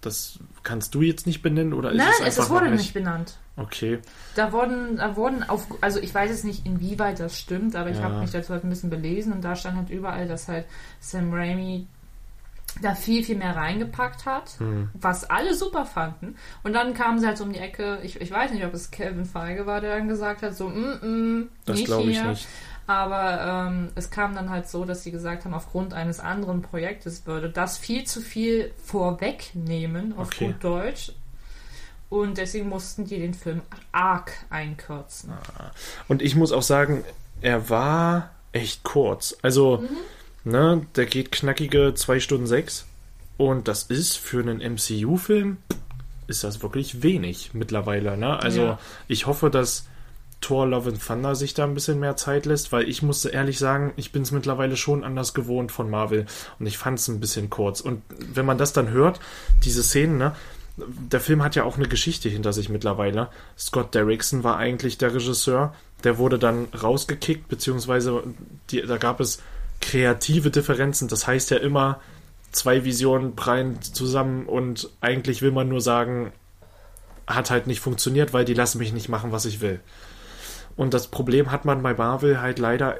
das kannst du jetzt nicht benennen oder ist Nein, es es, wurde noch nicht benannt. Okay. Da wurden, da wurden auf, also ich weiß jetzt nicht, inwieweit das stimmt, aber ich Ja. habe mich dazu halt ein bisschen belesen und da stand halt überall, dass halt Sam Raimi da viel, viel mehr reingepackt hat, Hm. was alle super fanden. Und dann kamen sie halt so um die Ecke, ich, ich weiß nicht, ob es Kevin Feige war, der dann gesagt hat, so, mm, mm, Das nicht glaube ich hier. nicht. Aber ähm, es kam dann halt so, dass sie gesagt haben, aufgrund eines anderen Projektes würde das viel zu viel vorwegnehmen, auf Okay. gut Deutsch. Und deswegen mussten die den Film arg einkürzen. Und ich muss auch sagen, er war echt kurz. Also, ne, der geht knackige 2 Stunden 6. Und das ist für einen MCU-Film, ist das wirklich wenig mittlerweile. Ne? Also, Ja. ich hoffe, dass Thor Love and Thunder sich da ein bisschen mehr Zeit lässt, weil ich musste ehrlich sagen, ich bin es mittlerweile schon anders gewohnt von Marvel und ich fand es ein bisschen kurz. Und wenn man das dann hört, diese Szenen, ne, der Film hat ja auch eine Geschichte hinter sich mittlerweile. Scott Derrickson war eigentlich der Regisseur, der wurde dann rausgekickt, beziehungsweise die, da gab es kreative Differenzen. Das heißt ja immer, zwei Visionen prallen zusammen und eigentlich will man nur sagen, hat halt nicht funktioniert, weil die lassen mich nicht machen, was ich will. Und das Problem hat man bei Marvel halt leider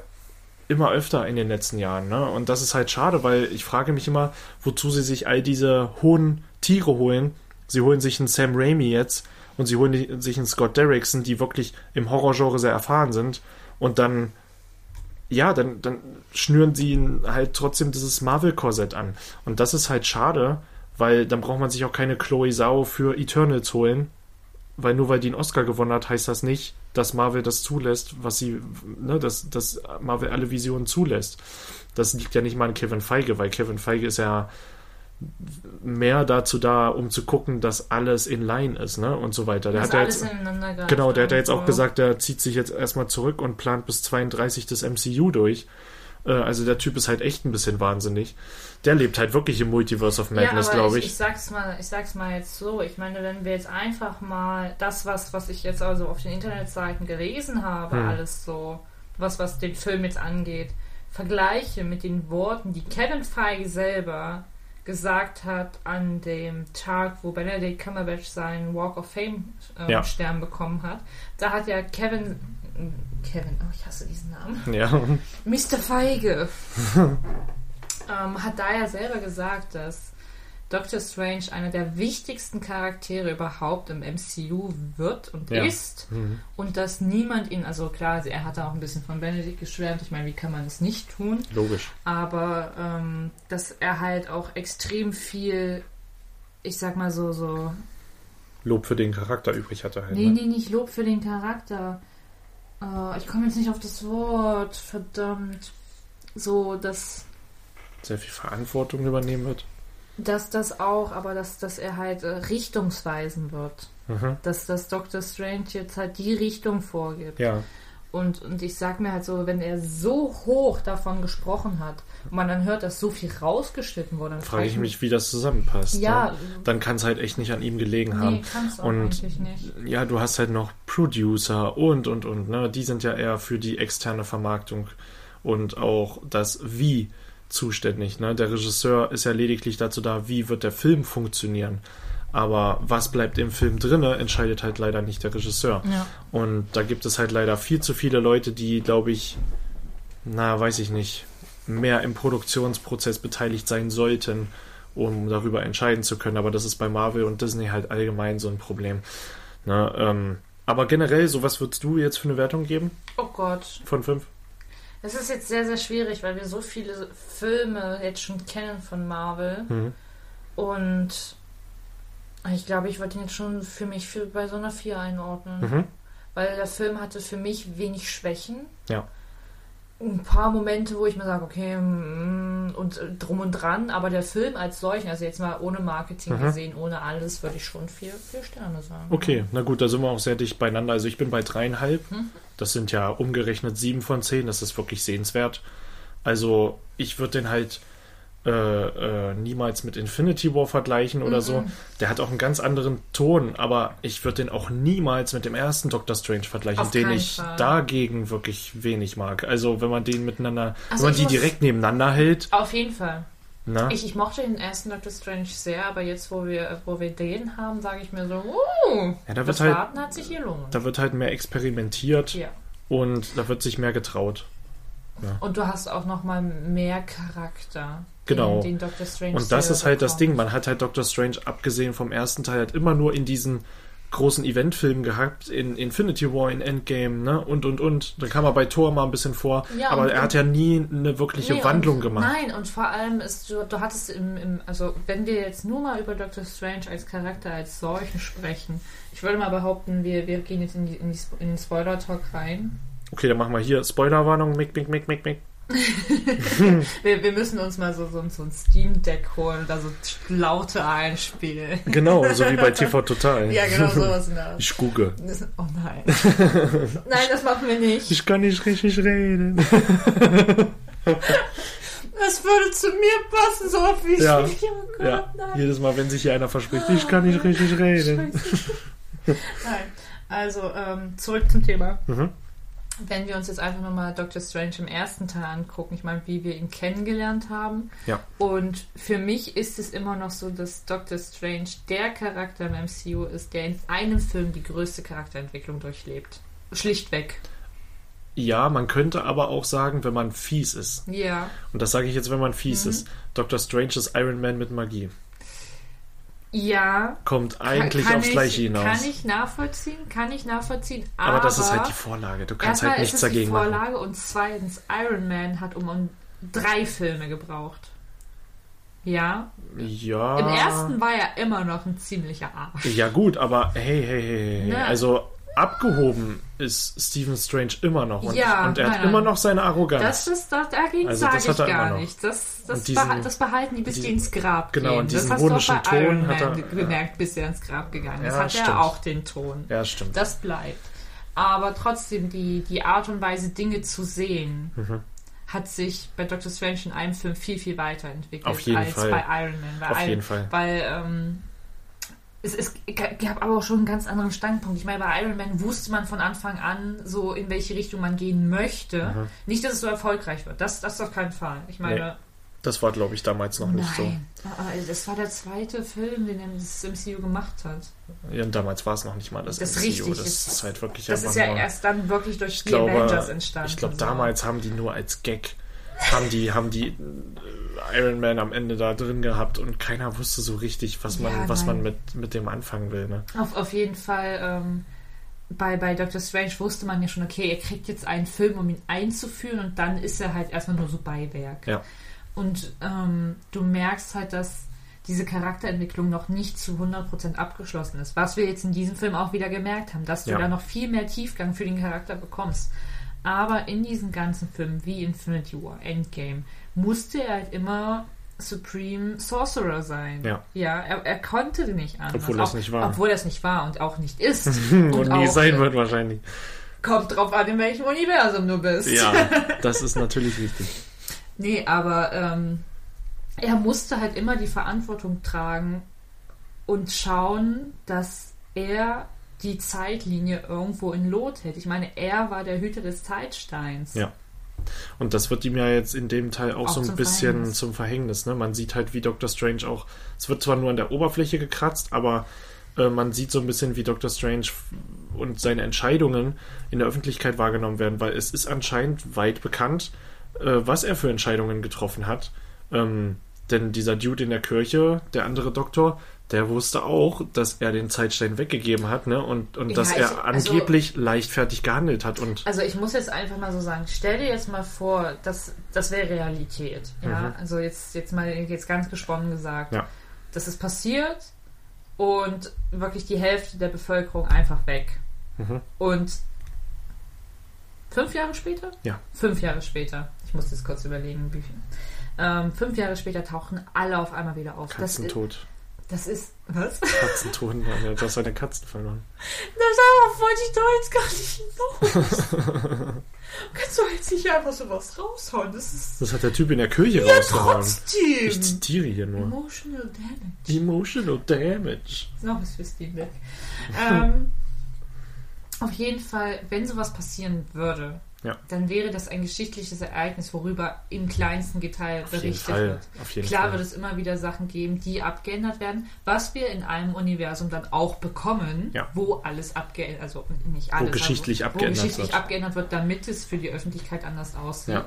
immer öfter in den letzten Jahren. Ne? Und das ist halt schade, weil ich frage mich immer, wozu sie sich all diese hohen Tiere holen. Sie holen sich einen Sam Raimi jetzt und sie holen sich einen Scott Derrickson, die wirklich im Horrorgenre sehr erfahren sind. Und dann, ja, dann, dann schnüren sie ihnen halt trotzdem dieses Marvel-Korsett an. Und das ist halt schade, weil dann braucht man sich auch keine Chloe Sau für Eternals holen. Weil nur weil die einen Oscar gewonnen hat, heißt das nicht, dass Marvel das zulässt, was sie, ne, dass, dass Marvel alle Visionen zulässt. Das liegt ja nicht mal an Kevin Feige, weil Kevin Feige ist ja mehr dazu da, um zu gucken, dass alles in line ist, ne, und so weiter. Der Dass hat ja alles jetzt, genau, der hat ja jetzt auch gesagt, der zieht sich jetzt erstmal zurück und plant bis 32 das MCU durch. Äh, Also der Typ ist halt echt ein bisschen wahnsinnig. Der lebt halt wirklich im Multiverse of Madness, ja, glaube ich, ich. ich sag's mal, ich sag's mal jetzt so. Ich meine, wenn wir jetzt einfach mal das, was, was ich jetzt also auf den Internetseiten gelesen habe, Hm. alles so, was, was den Film jetzt angeht, vergleiche mit den Worten, die Kevin Feige selber gesagt hat an dem Tag, wo Benedict Cumberbatch seinen Walk of Fame äh, Ja. Stern bekommen hat. Da hat ja Kevin Kevin, oh, ich hasse diesen Namen. Ja, Mr. Feige ähm, hat da ja selber gesagt, dass Doctor Strange einer der wichtigsten Charaktere überhaupt im MCU wird und Ja. ist Mhm. und dass niemand ihn, also klar, er hat da auch ein bisschen von Benedict geschwärmt, ich meine, wie kann man es nicht tun, logisch. aber ähm, dass er halt auch extrem viel, ich sag mal so, so Lob für den Charakter übrig hatte halt. Nee, ne? nee, nicht Lob für den Charakter. Äh, ich komme jetzt nicht auf das Wort. Verdammt. So, dass, Sehr viel Verantwortung übernehmen wird. Dass das auch, aber dass, dass er halt äh, richtungsweisen wird. Mhm. Dass das Doctor Strange jetzt halt die Richtung vorgibt. Ja, Und, und ich sag mir halt so, wenn er so hoch davon gesprochen hat und man dann hört, dass so viel rausgeschnitten wurde, dann frage ich mich, wie das zusammenpasst. Ja, Ne? Dann kann es halt echt nicht an ihm gelegen nee, haben. kannst du auch Und eigentlich nicht. ja, du hast halt noch Producer und und und, ne? Die sind ja eher für die externe Vermarktung und auch das Wie zuständig. Ne? Der Regisseur ist ja lediglich dazu da, wie wird der Film funktionieren. Aber was bleibt im Film drinne, entscheidet halt leider nicht der Regisseur. Ja. Und da gibt es halt leider viel zu viele Leute, die, glaube ich, na, weiß ich nicht, mehr im Produktionsprozess beteiligt sein sollten, um darüber entscheiden zu können. Aber das ist bei Marvel und Disney halt allgemein so ein Problem. Ne, ähm, aber generell, so was würdest du jetzt für eine Wertung geben Oh Gott. von fünf? Das ist jetzt sehr, sehr schwierig, weil wir so viele Filme jetzt schon kennen von Marvel. Mhm. Und ich glaube, ich würde ihn jetzt schon für mich für, bei so einer 4 einordnen. Mhm. Weil der Film hatte für mich wenig Schwächen. Ja. Ein paar Momente, wo ich mir sage, okay, mm, und drum und dran, aber der Film als solchen, also jetzt mal ohne Marketing Mhm. gesehen, ohne alles, würde ich schon vier, vier Sterne sagen. Okay, na gut, da sind wir auch sehr dicht beieinander. Also ich bin bei dreieinhalb. Hm? Das sind ja umgerechnet sieben von zehn. Das ist wirklich sehenswert. Also ich würde den halt äh, äh, niemals mit Infinity War vergleichen oder so. Der hat auch einen ganz anderen Ton, aber ich würde den auch niemals mit dem ersten Doctor Strange vergleichen, Auf den ich Fall. dagegen wirklich wenig mag. Also wenn man den miteinander, Also wenn man die muss- direkt nebeneinander hält, Auf jeden Fall. Na, Ich, ich mochte den ersten Doctor Strange sehr, aber jetzt, wo wir, wo wir den haben, sage ich mir so, uh, Ja, da wird das halt- Warten hat sich gelohnt. da wird halt mehr experimentiert Ja. und da wird sich mehr getraut. Und du hast auch noch mal mehr Charakter. Genau. Den, den Doctor Strange Und das ist halt das bekommt. Ding. Man hat halt Doctor Strange, abgesehen vom ersten Teil, halt immer nur in diesen großen Eventfilmen gehabt, in Infinity War, in Endgame, ne? Und und und. Dann kam er bei Thor mal ein bisschen vor, Ja, aber und- er hat ja nie eine wirkliche Nee, Wandlung und, gemacht. Nein, und vor allem ist, du, du hattest im, im, also wenn wir jetzt nur mal über Doctor Strange als Charakter, als solchen sprechen, ich würde mal behaupten, wir, wir gehen jetzt in, die, in, die, in den Spoiler-Talk rein. Okay, dann machen wir hier Spoilerwarnung, mick, mick, mick, mick, mick. Wir, wir müssen uns mal so, so, so ein Steam Deck holen und da so Laute einspielen. Genau, so wie bei TV Total. ja, genau sowas in der. Ich gucke. Oh nein. nein, das machen wir nicht. Ich kann nicht richtig reden. Das würde zu mir passen, so oft wie ich Ja. spiele. Oh Gott, Ja, nein. jedes Mal, wenn sich hier einer verspricht, ich kann nicht richtig reden. Nein. Also, ähm, zurück zum Thema. Mhm. Wenn wir uns jetzt einfach nochmal Doctor Strange im ersten Teil angucken, ich meine, wie wir ihn kennengelernt haben. Ja. Und für mich ist es immer noch so, dass Doctor Strange der Charakter im MCU ist, der in einem Film die größte Charakterentwicklung durchlebt. Schlichtweg. Ja, man könnte aber auch sagen, wenn man fies ist. Ja. Und das sage ich jetzt, wenn man fies Mhm. ist. Dr. Strange ist Iron Man mit Magie. Ja. Kommt eigentlich kann aufs ich, Gleiche hinaus. Kann ich nachvollziehen, kann ich nachvollziehen. Aber, aber das ist halt die Vorlage. Du kannst halt nichts ist es die dagegen machen. Vorlage und zweitens, Iron Man hat um, um drei Filme gebraucht. Ja. Ja. Im ersten war er immer noch ein ziemlicher Arsch. Ja, gut, aber hey, hey, hey, hey. Ne. Also abgehoben ist Stephen Strange immer noch. Und, Ja, und er hat nein, immer noch seine Arroganz. Das ist, das, dagegen Also sage hat ich gar nicht. Das, das, diesen- beha das behalten die, bis die diesen- ins Grab genau, gehen. und das diesen hast du auch bei Iron Ton hat Man er- ge- gemerkt, bis er ins Grab gegangen ist. Ja, hat stimmt. er auch den Ton. ja, stimmt. Das bleibt. Aber trotzdem, die, die Art und Weise, Dinge zu sehen, Mhm. hat sich bei Doctor Strange in einem Film viel, viel weiterentwickelt Auf jeden als Fall. bei Iron Man. Auf Iron- jeden Fall. Weil ähm, es, es gab aber auch schon einen ganz anderen Standpunkt. Ich meine, bei Iron Man wusste man von Anfang an so, in welche Richtung man gehen möchte. Mhm. Nicht, dass es so erfolgreich wird. Das, das auf keinen Fall. Ich meine, Das war, glaube ich, damals noch nicht nein. Aber Das war der zweite Film, den das MCU gemacht hat. so. Ja, und damals war es noch nicht mal das, Das ist MCU. richtig. Das Das- ist halt wirklich Das ist ja nur, erst dann wirklich durch die glaube, Avengers entstanden. Ich glaube, so. damals haben die nur als Gag haben die, haben die äh, Iron Man am Ende da drin gehabt und keiner wusste so richtig, was man, Ja, was man mit, mit dem anfangen will. Ne? Auf, auf jeden Fall, ähm, bei, bei Doctor Strange wusste man ja schon, okay, er kriegt jetzt einen Film, um ihn einzuführen und dann ist er halt erstmal nur so Beiwerk. Ja. Und ähm, du merkst halt, dass diese Charakterentwicklung noch nicht zu 100% abgeschlossen ist. Was wir jetzt in diesem Film auch wieder gemerkt haben, dass du Ja. da noch viel mehr Tiefgang für den Charakter bekommst. Aber in diesen ganzen Filmen wie Infinity War, Endgame, musste er halt immer Supreme Sorcerer sein. Ja. Ja, er, er konnte nicht anders. Obwohl das auch, nicht war. Obwohl das nicht war und auch nicht ist. Und, nie auch, sein wird wahrscheinlich. Kommt drauf an, in welchem Universum du bist. Ja, das ist natürlich wichtig. Nee, aber ähm, er musste halt immer die Verantwortung tragen und schauen, dass er die Zeitlinie irgendwo in Lot hält. Ich meine, er war der Hüter des Zeitsteins. Ja. Und das wird ihm ja jetzt in dem Teil auch, Auch so ein zum bisschen Verhängnis. zum Verhängnis. Ne? Man sieht halt, wie Doctor Strange auch. Es wird zwar nur an der Oberfläche gekratzt, aber äh, man sieht so ein bisschen, wie Doctor Strange und seine Entscheidungen in der Öffentlichkeit wahrgenommen werden, weil es ist anscheinend weit bekannt, äh, was er für Entscheidungen getroffen hat. Ähm, denn dieser Dude in der Kirche, der andere Doktor, der wusste auch, dass er den Zeitstein weggegeben hat, ne? Und, und Ja, dass ich- er also- angeblich leichtfertig gehandelt hat. Und Also ich muss jetzt einfach mal so sagen, stell dir jetzt mal vor, das, das wäre Realität. Ja? Mhm. Also jetzt, jetzt mal jetzt ganz gesponnen gesagt. Ja. Das ist passiert und wirklich die Hälfte der Bevölkerung einfach weg. Mhm. Und fünf Jahre später? Ja. Fünf Jahre später. Ich muss jetzt kurz überlegen, wie viel. Ähm, fünf Jahre später tauchen alle auf einmal wieder auf. Das, ist- Katzentod. Das ist. Was? Katzentod, ja, du hast deine Katzen verloren. Darauf wollte ich doch jetzt gar nicht hinaus. Kannst du jetzt nicht einfach sowas raushauen? Das ist. Das hat der Typ in der Kirche Ja, rausgehauen. trotzdem! Ich zitiere hier nur. Emotional Damage. Emotional Damage. Noch was für Steam Deck. ähm, auf jeden Fall, wenn sowas passieren würde, Ja. dann wäre das ein geschichtliches Ereignis, worüber im kleinsten Detail berichtet wird. Klar Fall. wird es immer wieder Sachen geben, die abgeändert werden, was wir in einem Universum dann auch bekommen, Ja. wo alles abgeändert, also nicht alles, geschichtlich aber wo, abgeändert wo geschichtlich wird. abgeändert wird, damit es für die Öffentlichkeit anders aussieht. Ja.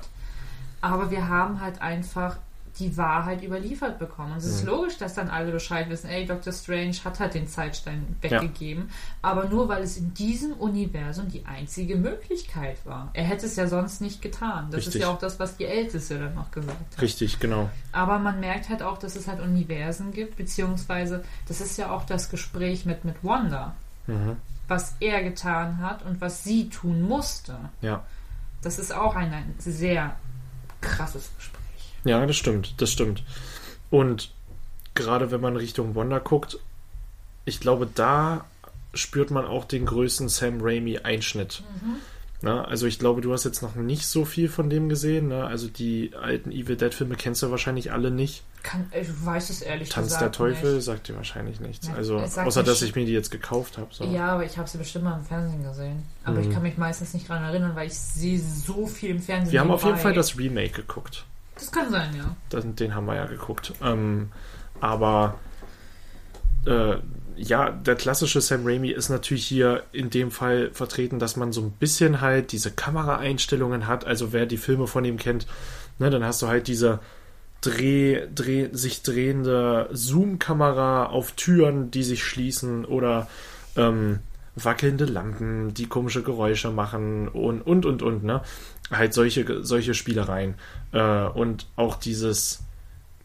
Aber wir haben halt einfach die Wahrheit überliefert bekommen. Und es ist Mhm. logisch, dass dann alle Bescheid wissen, ey, Dr. Strange hat halt den Zeitstein weggegeben, aber nur weil es in diesem Universum die einzige Möglichkeit war. Er hätte es ja sonst nicht getan. Das Richtig. ist ja auch das, was die Älteste dann noch gesagt hat. Richtig, genau. Aber man merkt halt auch, dass es halt Universen gibt, beziehungsweise das ist ja auch das Gespräch mit, mit Wanda, Mhm. was er getan hat und was sie tun musste. Ja. Das ist auch ein, ein sehr krasses Gespräch. Ja, das stimmt, das stimmt. Und gerade wenn man Richtung Wanda guckt, ich glaube, da spürt man auch den größten Sam Raimi-Einschnitt. Na, also ich glaube, du hast jetzt noch nicht so viel von dem gesehen. Ne? Also die alten Evil Dead-Filme kennst du wahrscheinlich alle nicht. Kann, ich weiß es ehrlich Tanz gesagt der Teufel Nicht. sagt dir wahrscheinlich nichts. Nein, Also außer mir dass ich mir die jetzt gekauft habe. So. Ja, aber ich habe sie bestimmt mal im Fernsehen gesehen. Aber Mhm. ich kann mich meistens nicht dran erinnern, weil ich sehe so viel im Fernsehen. Wir haben auf jeden. Fall das Remake geguckt. Das kann sein, ja. Das, den haben wir ja geguckt. Ähm, aber äh, ja, der klassische Sam Raimi ist natürlich hier in dem Fall vertreten, dass man so ein bisschen halt diese Kameraeinstellungen hat. Also wer die Filme von ihm kennt, ne, dann hast du halt diese Dreh, Dreh, sich drehende Zoom-Kamera auf Türen, die sich schließen oder ähm, wackelnde Lampen, die komische Geräusche machen und und und und, ne? Halt solche, solche Spielereien. Äh, und auch dieses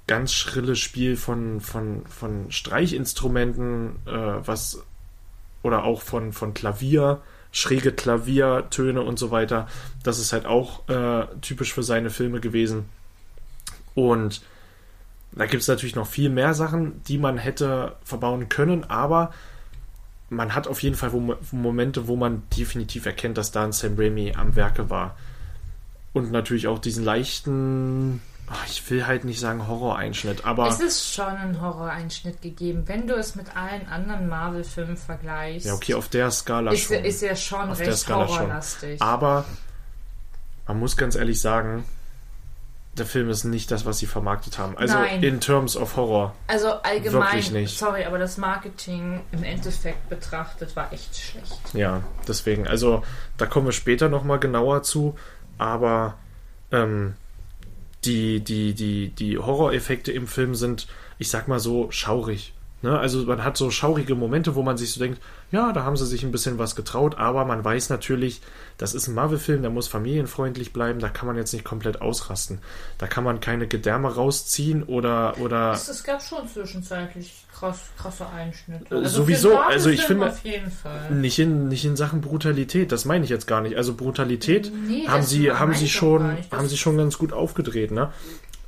ganz schrille Spiel von, von, von Streichinstrumenten, äh, was oder auch von, von Klavier, schräge Klaviertöne und so weiter. Das ist halt auch äh, typisch für seine Filme gewesen. Und da gibt es natürlich noch viel mehr Sachen, die man hätte verbauen können, aber man hat auf jeden Fall Momente, wo man definitiv erkennt, dass da ein Sam Raimi am Werke war. Und natürlich auch diesen leichten, ich will halt nicht sagen Horror-Einschnitt, aber Es ist schon ein Horror-Einschnitt gegeben. Wenn du es mit allen anderen Marvel-Filmen vergleichst, ja, okay, auf der Skala ist, schon. ist er schon Auf recht horrorlastig. Aber man muss ganz ehrlich sagen, der Film ist nicht das, was sie vermarktet haben. Also Nein. in terms of Horror. Also allgemein, Wirklich nicht. sorry, aber das Marketing im Endeffekt betrachtet war echt schlecht. Ja, deswegen. Also da kommen wir später nochmal genauer zu. Aber ähm, die, die, die, die Horroreffekte im Film sind, ich sag mal so, schaurig. Ne? Also man hat so schaurige Momente, wo man sich so denkt, ja, da haben sie sich ein bisschen was getraut, aber man weiß natürlich, das ist ein Marvel-Film, der muss familienfreundlich bleiben, da kann man jetzt nicht komplett ausrasten. Da kann man keine Gedärme rausziehen oder, oder Es, es gab schon zwischenzeitlich krass, krasse Einschnitte. Äh, für sowieso, also ich finde- Auf jeden Fall. nicht in, nicht in Sachen Brutalität, das meine ich jetzt gar nicht. Also Brutalität Nee, haben sie, haben sie schon, haben sie schon ganz gut aufgedreht, ne?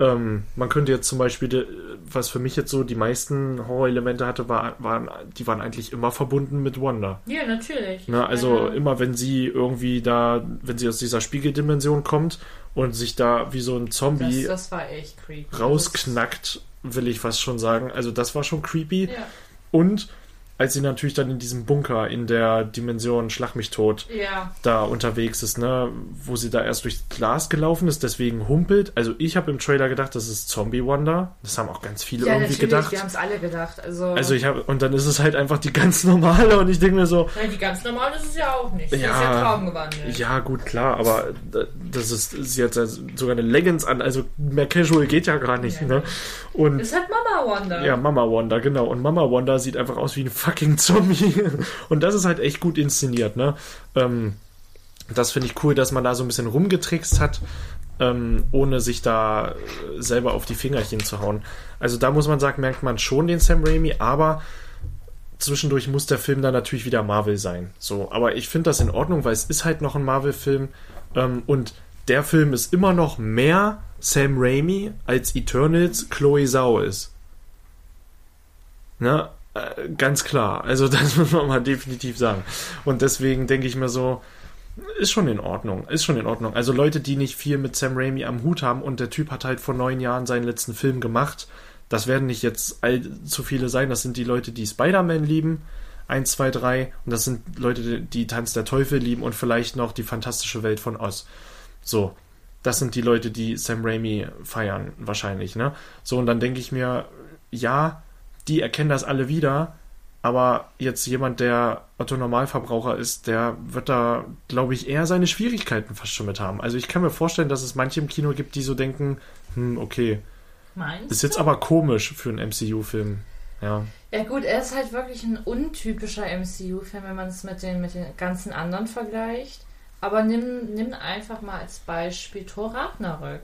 Ähm, man könnte jetzt zum Beispiel, was für mich jetzt so die meisten Horrorelemente hatte, war, waren, die waren eigentlich immer verbunden mit Wanda. Ja, natürlich. Ne? Ich Also meine, immer wenn sie irgendwie da, wenn sie aus dieser Spiegeldimension kommt und sich da wie so ein Zombie das, das war echt creepy. rausknackt, will ich fast schon sagen. Also das war schon creepy. Ja. Und als sie natürlich dann in diesem Bunker in der Dimension Schlag mich tot ja, da unterwegs ist, ne, wo sie da erst durchs Glas gelaufen ist, deswegen humpelt. Also ich habe im Trailer gedacht, das ist Zombie Wonder. Das haben auch ganz viele ja irgendwie gedacht. wir haben es alle gedacht. Also, Also ich habe und dann ist es halt einfach die ganz normale und ich denke mir so, Nein, die ganz normale ist es ja auch nicht. Sie Ja. ist ja traumgewandelt. ja gut klar, aber da- das ist sie hat sogar eine Leggings an, also mehr Casual geht ja gar nicht, Ja. ne? Und Das hat Mama Wanda. Ja, Mama Wanda, genau. Und Mama Wanda sieht einfach aus wie ein fucking Zombie. Und das ist halt echt gut inszeniert, ne? Ähm, das finde ich cool, dass man da so ein bisschen rumgetrickst hat, ähm, ohne sich da äh, selber auf die Fingerchen zu hauen. Also da muss man sagen, merkt man schon den Sam Raimi, aber zwischendurch muss der Film dann natürlich wieder Marvel sein. So, aber ich finde das in Ordnung, weil es ist halt noch ein Marvel-Film ähm, und der Film ist immer noch mehr Sam Raimi als Eternals Chloe Zhao ist. Ne? Äh, ganz klar. Also das muss man mal definitiv sagen. Und deswegen denke ich mir so, ist schon in Ordnung. Ist schon in Ordnung. Also Leute, die nicht viel mit Sam Raimi am Hut haben und der Typ hat halt vor neun Jahren seinen letzten Film gemacht, das werden nicht jetzt allzu viele sein. Das sind die Leute, die Spider-Man lieben. Eins, zwei, drei. Und das sind Leute, die Tanz der Teufel lieben und vielleicht noch die fantastische Welt von Oz. So. Das sind die Leute, die Sam Raimi feiern, wahrscheinlich, ne? So, und dann denke ich mir, ja, die erkennen das alle wieder, aber jetzt jemand, der Otto Normalverbraucher ist, der wird da, glaube ich, eher seine Schwierigkeiten fast schon mit haben. Also ich kann mir vorstellen, dass es manche im Kino gibt, die so denken, hm, okay, Meinst Ist jetzt aber komisch für einen MCU-Film. Ja. Ja gut, er ist halt wirklich ein untypischer MCU-Film, wenn man es mit den, mit den ganzen anderen vergleicht. Aber nimm, nimm einfach mal als Beispiel Thor Ragnarök.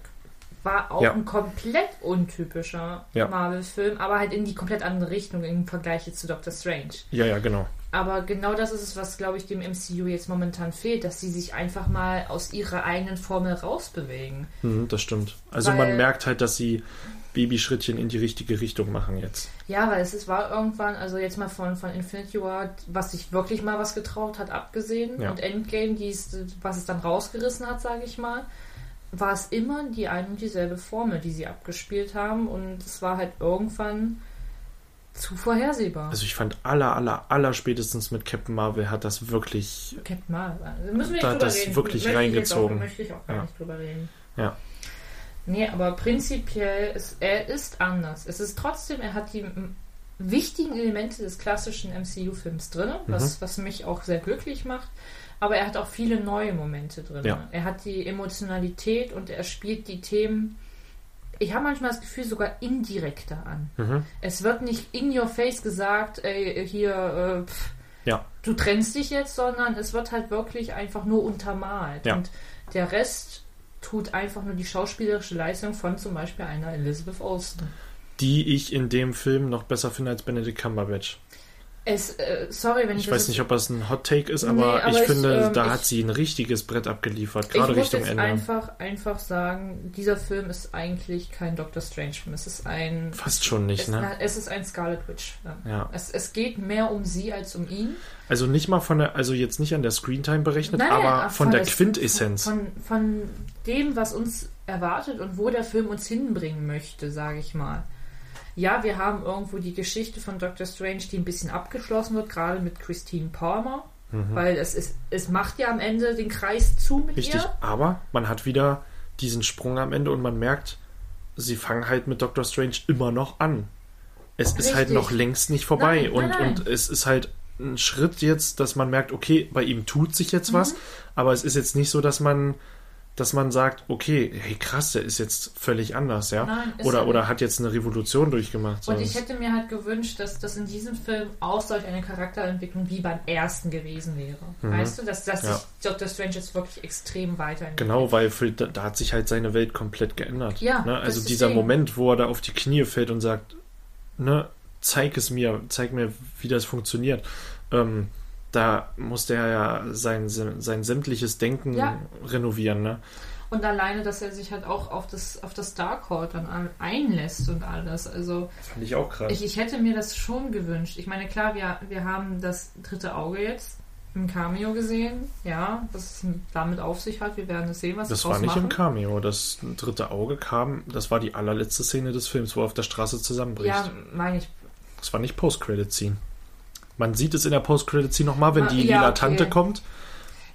War auch Ja. ein komplett untypischer Ja. Marvel-Film, aber halt in die komplett andere Richtung im Vergleich zu Doctor Strange. Ja, ja, genau. Aber genau das ist es, was, glaube ich, dem MCU jetzt momentan fehlt, dass sie sich einfach mal aus ihrer eigenen Formel rausbewegen. Mhm, das stimmt. Also Weil- man merkt halt, dass sie Babyschrittchen in die richtige Richtung machen jetzt. Ja, weil es ist, war irgendwann, also jetzt mal von, von Infinity War, was sich wirklich mal was getraut hat, abgesehen. Ja. Und Endgame, die es, was es dann rausgerissen hat, sage ich mal, war es immer die ein und dieselbe Formel, die sie abgespielt haben. Und es war halt irgendwann zu vorhersehbar. Also ich fand aller, aller, aller spätestens mit Captain Marvel hat das wirklich. Captain Marvel. Da müssen wir nicht Da- drüber das reden. wirklich Möchte ich reingezogen. Auch, möchte ich auch gar Ja. nicht drüber reden. Ja. Nee, aber prinzipiell ist er ist anders. Es ist trotzdem, er hat die wichtigen Elemente des klassischen MCU-Films drin, Mhm. was, was mich auch sehr glücklich macht. Aber er hat auch viele neue Momente drin. Ja. Er hat die Emotionalität und er spielt die Themen. Ich habe manchmal das Gefühl, sogar indirekter an. Mhm. Es wird nicht in your face gesagt, ey, hier, äh, pff, Ja. du trennst dich jetzt, sondern es wird halt wirklich einfach nur untermalt. Ja. Und der Rest tut einfach nur die schauspielerische Leistung von zum Beispiel einer Elizabeth Olsen. Die ich in dem Film noch besser finde als Benedict Cumberbatch. Es, äh, sorry, wenn ich, Ich weiß nicht, ob das ein Hot Take ist, aber, Nee, aber ich ich, finde, ähm, da ich- hat sie ein richtiges Brett abgeliefert, ich gerade muss Richtung jetzt Ende. einfach, einfach sagen, dieser Film ist eigentlich kein Doctor Strange-Film. Es ist ein. Fast schon nicht, es, ne? es ist ein Scarlet Witch-Film. Ja. Es, es geht mehr um sie als um ihn. Also nicht mal von der, also jetzt nicht an der Screentime berechnet, Nein, aber nein, von, der das- Quintessenz. Von, von dem, was uns erwartet und wo der Film uns hinbringen möchte, sage ich mal. Ja, wir haben irgendwo die Geschichte von Doctor Strange, die ein bisschen abgeschlossen wird, gerade mit Christine Palmer. Mhm. Weil es, ist, es macht ja am Ende den Kreis zu mit Richtig, ihr. aber man hat wieder diesen Sprung am Ende und man merkt, sie fangen halt mit Doctor Strange immer noch an. Es ist halt Richtig. noch längst nicht vorbei Nein, und, nein, nein. und es ist halt ein Schritt jetzt, dass man merkt, okay, bei ihm tut sich jetzt was, Mhm. aber es ist jetzt nicht so, dass man dass man sagt, okay, hey krass, der ist jetzt völlig anders, ja? Nein, oder er oder nicht. hat jetzt eine Revolution durchgemacht. Und ich hätte mir halt gewünscht, dass das in diesem Film auch solch eine Charakterentwicklung wie beim ersten gewesen wäre. Weißt du, dass, dass Mhm. Ja. sich Doctor Strange jetzt wirklich extrem weiterentwickelt. Genau, weil für, da, da hat sich halt seine Welt komplett geändert. Ja, ne? Also dieser deswegen. Moment, wo er da auf die Knie fällt und sagt, ne, zeig es mir, zeig mir, wie das funktioniert. Ähm, da musste er ja sein, sein sämtliches Denken Ja. renovieren, ne? Und alleine, dass er sich halt auch auf das, auf das Darkhold dann ein- einlässt und alles. Also Fand ich auch krass. ich, ich hätte mir das schon gewünscht. Ich meine, klar, wir, wir haben das dritte Auge jetzt im Cameo gesehen. Ja, was es damit auf sich hat. Wir werden es sehen, was das war nicht machen. im Cameo. Das dritte Auge kam, das war die allerletzte Szene des Films, wo er auf der Straße zusammenbricht. Ja, meine ich. Das war nicht Post-Credit-Scene. Man sieht es in der Post-Credit-Scene nochmal, wenn Ah, die ja, lila okay. Tante kommt.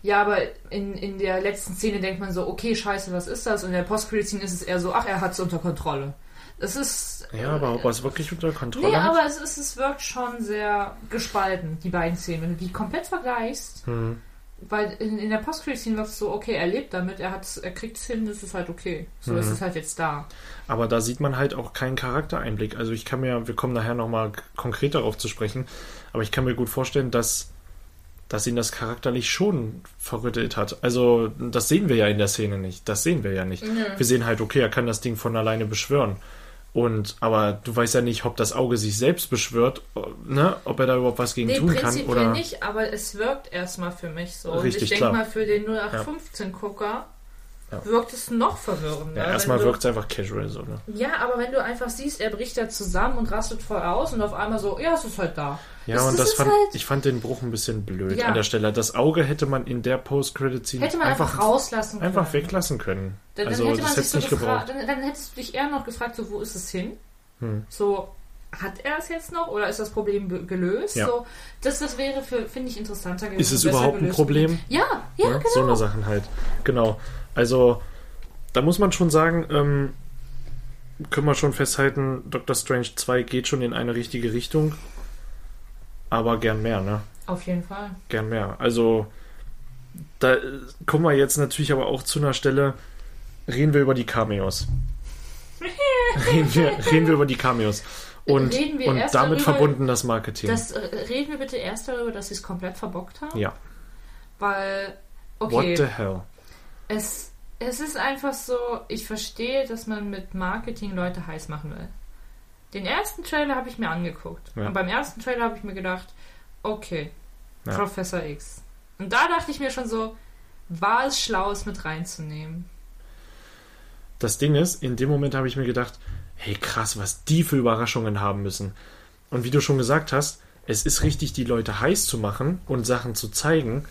Ja, aber in, in der letzten Szene denkt man so, okay, scheiße, was ist das? Und in der Post-Credit-Scene ist es eher so, ach, er hat es unter Kontrolle. Das ist. Ja, aber ob er es wirklich unter Kontrolle Nee, hat? aber es, ist, es wirkt schon sehr gespalten, die beiden Szenen. Wenn du die komplett vergleichst, Hm. weil in, in der Post-Credit-Scene wirkt es so, okay, er lebt damit, er, hat's, er kriegt es hin, das ist halt okay. So Mhm. ist es halt jetzt da. Aber da sieht man halt auch keinen Charaktereinblick. Also ich kann mir, wir kommen nachher nochmal konkret darauf zu sprechen, aber ich kann mir gut vorstellen, dass, dass ihn das charakterlich schon verrüttelt hat. Also das sehen wir ja in der Szene nicht. Das sehen wir ja nicht. Wir sehen halt, okay, er kann das Ding von alleine beschwören. Und, aber du weißt ja nicht, ob das Auge sich selbst beschwört, ne? ob er da überhaupt was gegen Nee, tun kann. Oder nicht, aber es wirkt erstmal für mich so. Und Richtig, ich denke mal, für den 0815-Gucker Ja. wirkt es noch verwirrender. ja, erstmal wirkt es einfach casual so, ne? Ja, aber wenn du einfach siehst, er bricht da zusammen und rastet voll aus und auf einmal so, ja, es ist halt da. Ja, Das- und das fand, halt- ich fand den Bruch ein bisschen blöd Ja. an der Stelle. Das Auge hätte man in der Post-Credit-Scene Hätte man einfach, rauslassen können. einfach weglassen können. Dann, also dann hätte man das sich hätte so nicht gefragt, gebraucht. dann, dann hättest du dich eher noch gefragt, so, wo ist es hin? Hm. So, hat er es jetzt noch oder ist das Problem gelöst? Ja. So, das, das wäre für, finde ich, interessanter gewesen. Ist es überhaupt ein. Problem? Ja, ja, Ne? genau. So eine Sachen halt. Genau. Also, da muss man schon sagen, ähm, können wir schon festhalten, Doctor Strange 2 geht schon in eine richtige Richtung. Aber gern mehr, ne? Auf jeden Fall. Gern mehr. Also, da kommen wir jetzt natürlich aber auch zu einer Stelle, reden wir über die Cameos. reden, wir, reden wir über die Cameos. Und, und damit darüber, verbunden das Marketing. Das, äh, reden wir bitte erst darüber, dass sie es komplett verbockt haben. ja. Weil, What okay, the hell? es, es ist einfach so, ich verstehe, dass man mit Marketing Leute heiß machen will. Den ersten Trailer habe ich mir angeguckt. Ja. Und beim ersten Trailer habe ich mir gedacht, okay, Ja. Professor X. Und da dachte ich mir schon so, war es schlau, es mit reinzunehmen? Das Ding ist, in dem Moment habe ich mir gedacht, hey krass, was die für Überraschungen haben müssen. Und wie du schon gesagt hast, es ist richtig, die Leute heiß zu machen und Sachen zu zeigen.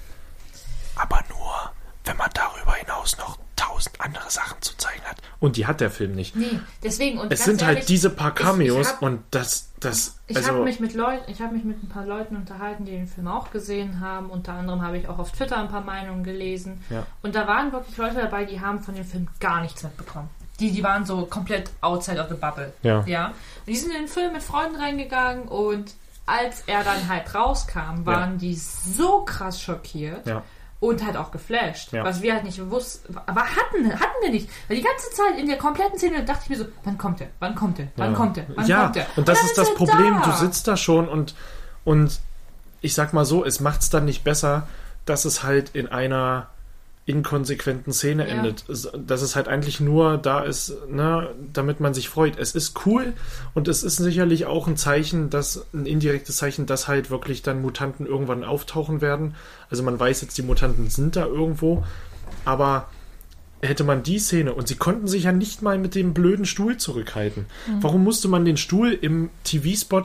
Aber nur, wenn man darüber hinaus noch tausend andere Sachen zu zeigen hat. Und die hat der Film nicht. Nee, deswegen. Und Es sind ehrlich, halt diese paar Cameos ich hab- und das, das, Ich also, habe mich mit Leuten, ich habe mich mit ein paar Leuten unterhalten, die den Film auch gesehen haben. Unter anderem habe ich auch auf Twitter ein paar Meinungen gelesen. Ja. Und da waren wirklich Leute dabei, die haben von dem Film gar nichts mitbekommen. Die, die waren so komplett outside of the bubble. Ja. ja. Und die sind in den Film mit Freunden reingegangen und als er dann halt rauskam, waren die so krass schockiert. ja. Und halt auch geflasht. Ja. Was wir halt nicht wussten. Aber hatten, hatten wir nicht. Weil die ganze Zeit in der kompletten Szene dachte ich mir so, wann kommt der? Wann kommt der? Wann Ja. kommt der? Wann ja, kommt der? und das dann ist das er Problem. da. Du sitzt da schon und, und ich sag mal so, es macht es dann nicht besser, dass es halt in einer inkonsequenten Szene Ja. endet. Dass es halt eigentlich nur da ist, ne, damit man sich freut. Es ist cool und es ist sicherlich auch ein Zeichen, dass ein indirektes Zeichen, dass halt wirklich dann Mutanten irgendwann auftauchen werden. Also man weiß jetzt, die Mutanten sind da irgendwo, aber hätte man die Szene und sie konnten sich ja nicht mal mit dem blöden Stuhl zurückhalten. Warum musste man den Stuhl im TV-Spot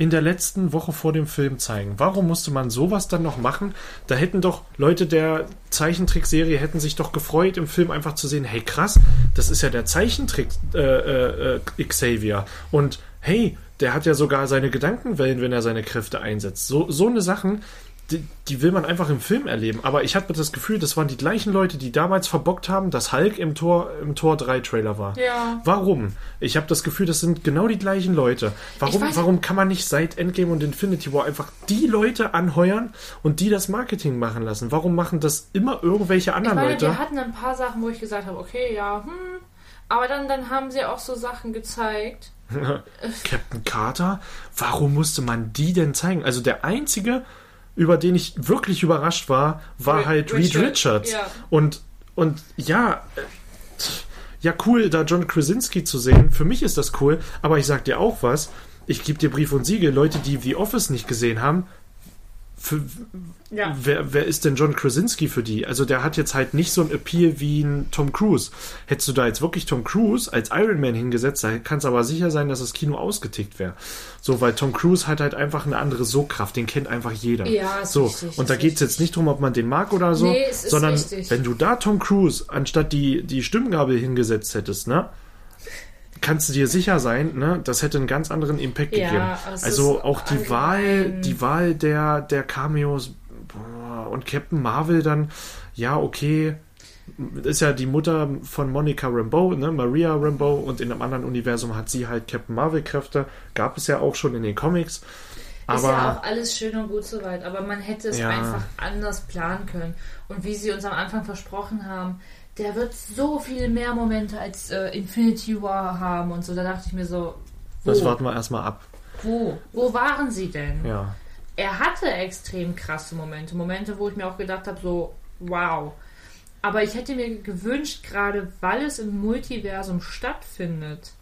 in der letzten Woche vor dem Film zeigen? Warum musste man sowas dann noch machen? Da hätten doch Leute der Zeichentrickserie hätten sich doch gefreut, im Film einfach zu sehen, hey krass, das ist ja der Zeichentrick äh, äh, Xavier und hey, der hat ja sogar seine Gedankenwellen, wenn er seine Kräfte einsetzt. So, so eine Sachen, die, die will man einfach im Film erleben. Aber ich hatte das Gefühl, das waren die gleichen Leute, die damals verbockt haben, dass Hulk im Tor, im Tor 3 Trailer war. Ja. Warum? Ich habe das Gefühl, das sind genau die gleichen Leute. Warum, Ich weiß- warum kann man nicht seit Endgame und Infinity War einfach die Leute anheuern und die das Marketing machen lassen? Warum machen das immer irgendwelche Ich anderen meine, Leute? wir hatten ein paar Sachen, wo ich gesagt habe, okay, ja, hm. Aber dann, dann haben sie auch so Sachen gezeigt. Captain Carter? Warum musste man die denn zeigen? Also der einzige, über den ich wirklich überrascht war, war Re- halt Reed Richard, Richards. ja. Und, und ja, äh, ja, cool, da John Krasinski zu sehen. Für mich ist das cool, aber ich sag dir auch was. Ich gebe dir Brief und Siegel. Leute, die The Office nicht gesehen haben, für, Ja. wer, wer ist denn John Krasinski für die? Also der hat jetzt halt nicht so ein Appeal wie ein Tom Cruise. Hättest du da jetzt wirklich Tom Cruise als Iron Man hingesetzt, da kann es aber sicher sein, dass das Kino ausgetickt wäre. So, weil Tom Cruise hat halt einfach eine andere Sogkraft, den kennt einfach jeder. Ja, so, richtig, und da geht es jetzt nicht drum, ob man den mag oder so, Nee, es ist sondern richtig. wenn du da Tom Cruise anstatt die, die Stimmgabel hingesetzt hättest, ne? Kannst du dir sicher sein, ne, das hätte einen ganz anderen Impact Ja, gegeben. Also ist auch die allgemein- Wahl, die Wahl der, der Cameos boah, und Captain Marvel dann, ja, okay, ist ja die Mutter von Monica Rambeau, ne, Maria Rambeau, und in einem anderen Universum hat sie halt Captain Marvel-Kräfte. Gab es ja auch schon in den Comics. ist Aber ja auch alles schön und gut soweit, aber man hätte es Ja. einfach anders planen können. Und wie sie uns am Anfang versprochen haben, der wird so viel mehr Momente als äh, Infinity War haben und so. Da dachte ich mir so, wo? das warten wir erstmal ab. Wo? Wo waren sie denn? Ja. Er hatte extrem krasse Momente. Momente, wo ich mir auch gedacht habe, so, wow. Aber ich hätte mir gewünscht, gerade weil es im Multiversum stattfindet,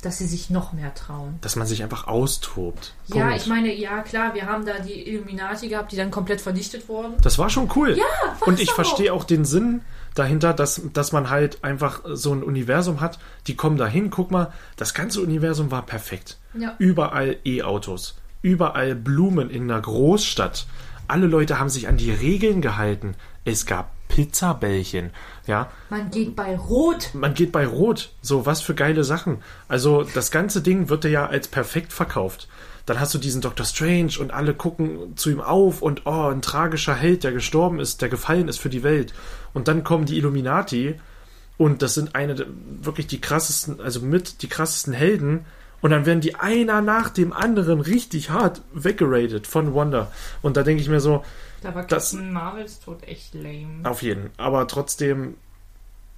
dass sie sich noch mehr trauen. Dass man sich einfach austobt. Ja, Punkt. ich meine, ja klar, wir haben da die Illuminati gehabt, die dann komplett vernichtet wurden. Das war schon cool. Ja, Und ich verstehe auch den Sinn dahinter, dass, dass man halt einfach so ein Universum hat, die kommen dahin, guck mal, das ganze Universum war perfekt. Ja. Überall E-Autos, überall Blumen in einer Großstadt. Alle Leute haben sich an die Regeln gehalten. Es gab Pizzabällchen, ja. Man geht bei Rot. Man geht bei Rot. So, was für geile Sachen. Also, das ganze Ding wird dir ja als perfekt verkauft. Dann hast du diesen Doctor Strange und alle gucken zu ihm auf und oh, ein tragischer Held, der gestorben ist, der gefallen ist für die Welt. Und dann kommen die Illuminati und das sind eine wirklich die krassesten, also mit die krassesten Helden. Und dann werden die einer nach dem anderen richtig hart weggeradet von Wanda. Und da denke ich mir so, Da war Das- Captain Marvels Tod echt lame. auf jeden. Aber trotzdem,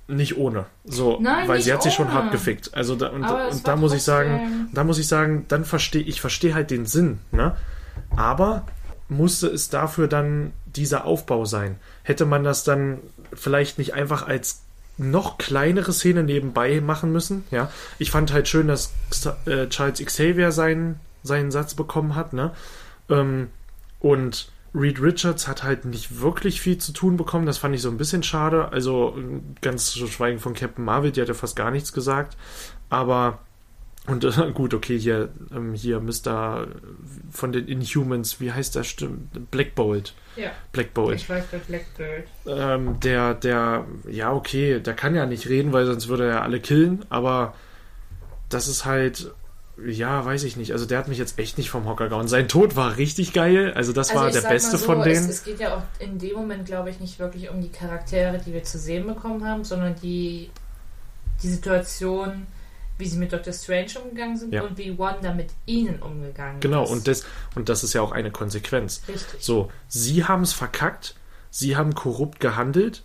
nicht ohne. So, Nein, weil sie hat sich schon hart gefickt. Also da, und, und da muss ich sagen, da muss ich sagen, dann verstehe ich verstehe halt den Sinn, ne? Aber musste es dafür dann dieser Aufbau sein? Hätte man das dann vielleicht nicht einfach als noch kleinere Szene nebenbei machen müssen? Ja, ich fand halt schön, dass äh, Charles Xavier seinen seinen Satz bekommen hat, ne? Ähm, und Reed Richards hat halt nicht wirklich viel zu tun bekommen. Das fand ich so ein bisschen schade. Also ganz zu schweigen von Captain Marvel, die hatte fast gar nichts gesagt. Aber und äh, gut, okay, hier, ähm, hier Mr. von den Inhumans, wie heißt der stimmt? Black Bolt. Ja, Black Bolt. ich weiß bei Blackbird. Ähm, der, der, ja, okay, der kann ja nicht reden, weil sonst würde er ja alle killen, aber das ist halt, ja, weiß ich nicht. Also der hat mich jetzt echt nicht vom Hocker gehauen. Sein Tod war richtig geil, also das war ich der beste so, von denen. Es, es geht ja auch in dem Moment, glaube ich, nicht wirklich um die Charaktere, die wir zu sehen bekommen haben, sondern die, die Situation, wie sie mit Dr. Strange umgegangen sind Ja. und wie Wanda mit ihnen umgegangen Genau, ist. und das, und das ist ja auch eine Konsequenz. Richtig. So, sie haben es verkackt, sie haben korrupt gehandelt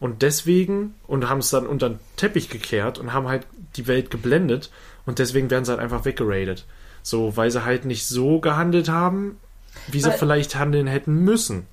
und deswegen und haben es dann unter den Teppich gekehrt und haben halt die Welt geblendet und deswegen werden sie halt einfach weggeradet. So, weil sie halt nicht so gehandelt haben, wie sie Weil- vielleicht handeln hätten müssen.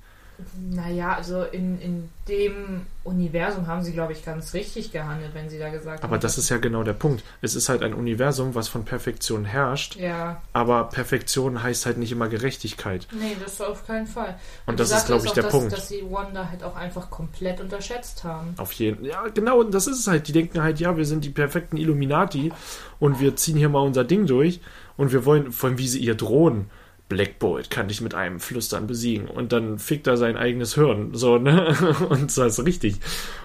Naja, also in, in dem Universum haben sie, glaube ich, ganz richtig gehandelt, wenn sie da gesagt haben. Aber das ist ja genau der Punkt. Es ist halt ein Universum, was von Perfektion herrscht, Ja, aber Perfektion heißt halt nicht immer Gerechtigkeit. nee, das auf keinen Fall. Und die das ist, glaube ich, auch, der dass, Punkt. dass sie Wanda halt auch einfach komplett unterschätzt haben. Auf jeden Ja, genau, und das ist es halt. Die denken halt, ja, wir sind die perfekten Illuminati und wir ziehen hier mal unser Ding durch und wir wollen, vor allem wie sie ihr drohen. Black Bolt kann dich mit einem Flüstern besiegen und dann fickt er sein eigenes Hirn, so, ne? Und das ist richtig.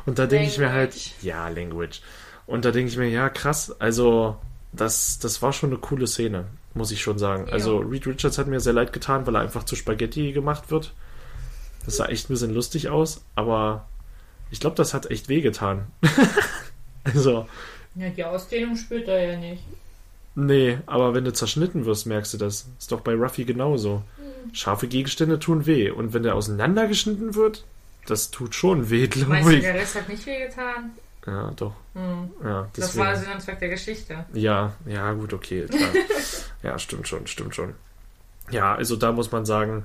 Und da denke ich mir halt, ja, Language. Und da denke ich mir, ja, krass, also, das, das war schon eine coole Szene, muss ich schon sagen. Ja. Also, Reed Richards hat mir sehr leid getan, weil er einfach zu Spaghetti gemacht wird. Das sah echt ein bisschen lustig aus, aber ich glaube, das hat echt wehgetan. also, Ja, die Ausdehnung spürt er ja nicht. Nee, aber wenn du zerschnitten wirst, merkst du das. Ist doch bei Ruffy genauso. Scharfe Gegenstände tun weh. Und wenn der auseinandergeschnitten wird, das tut schon weh, glaube du, ich. der Rest hat nicht wehgetan? Ja, doch. Hm. Ja, Das war Sinn und Zweck der Geschichte. Ja, ja, gut, okay. Klar. ja, stimmt schon, stimmt schon. Ja, also da muss man sagen,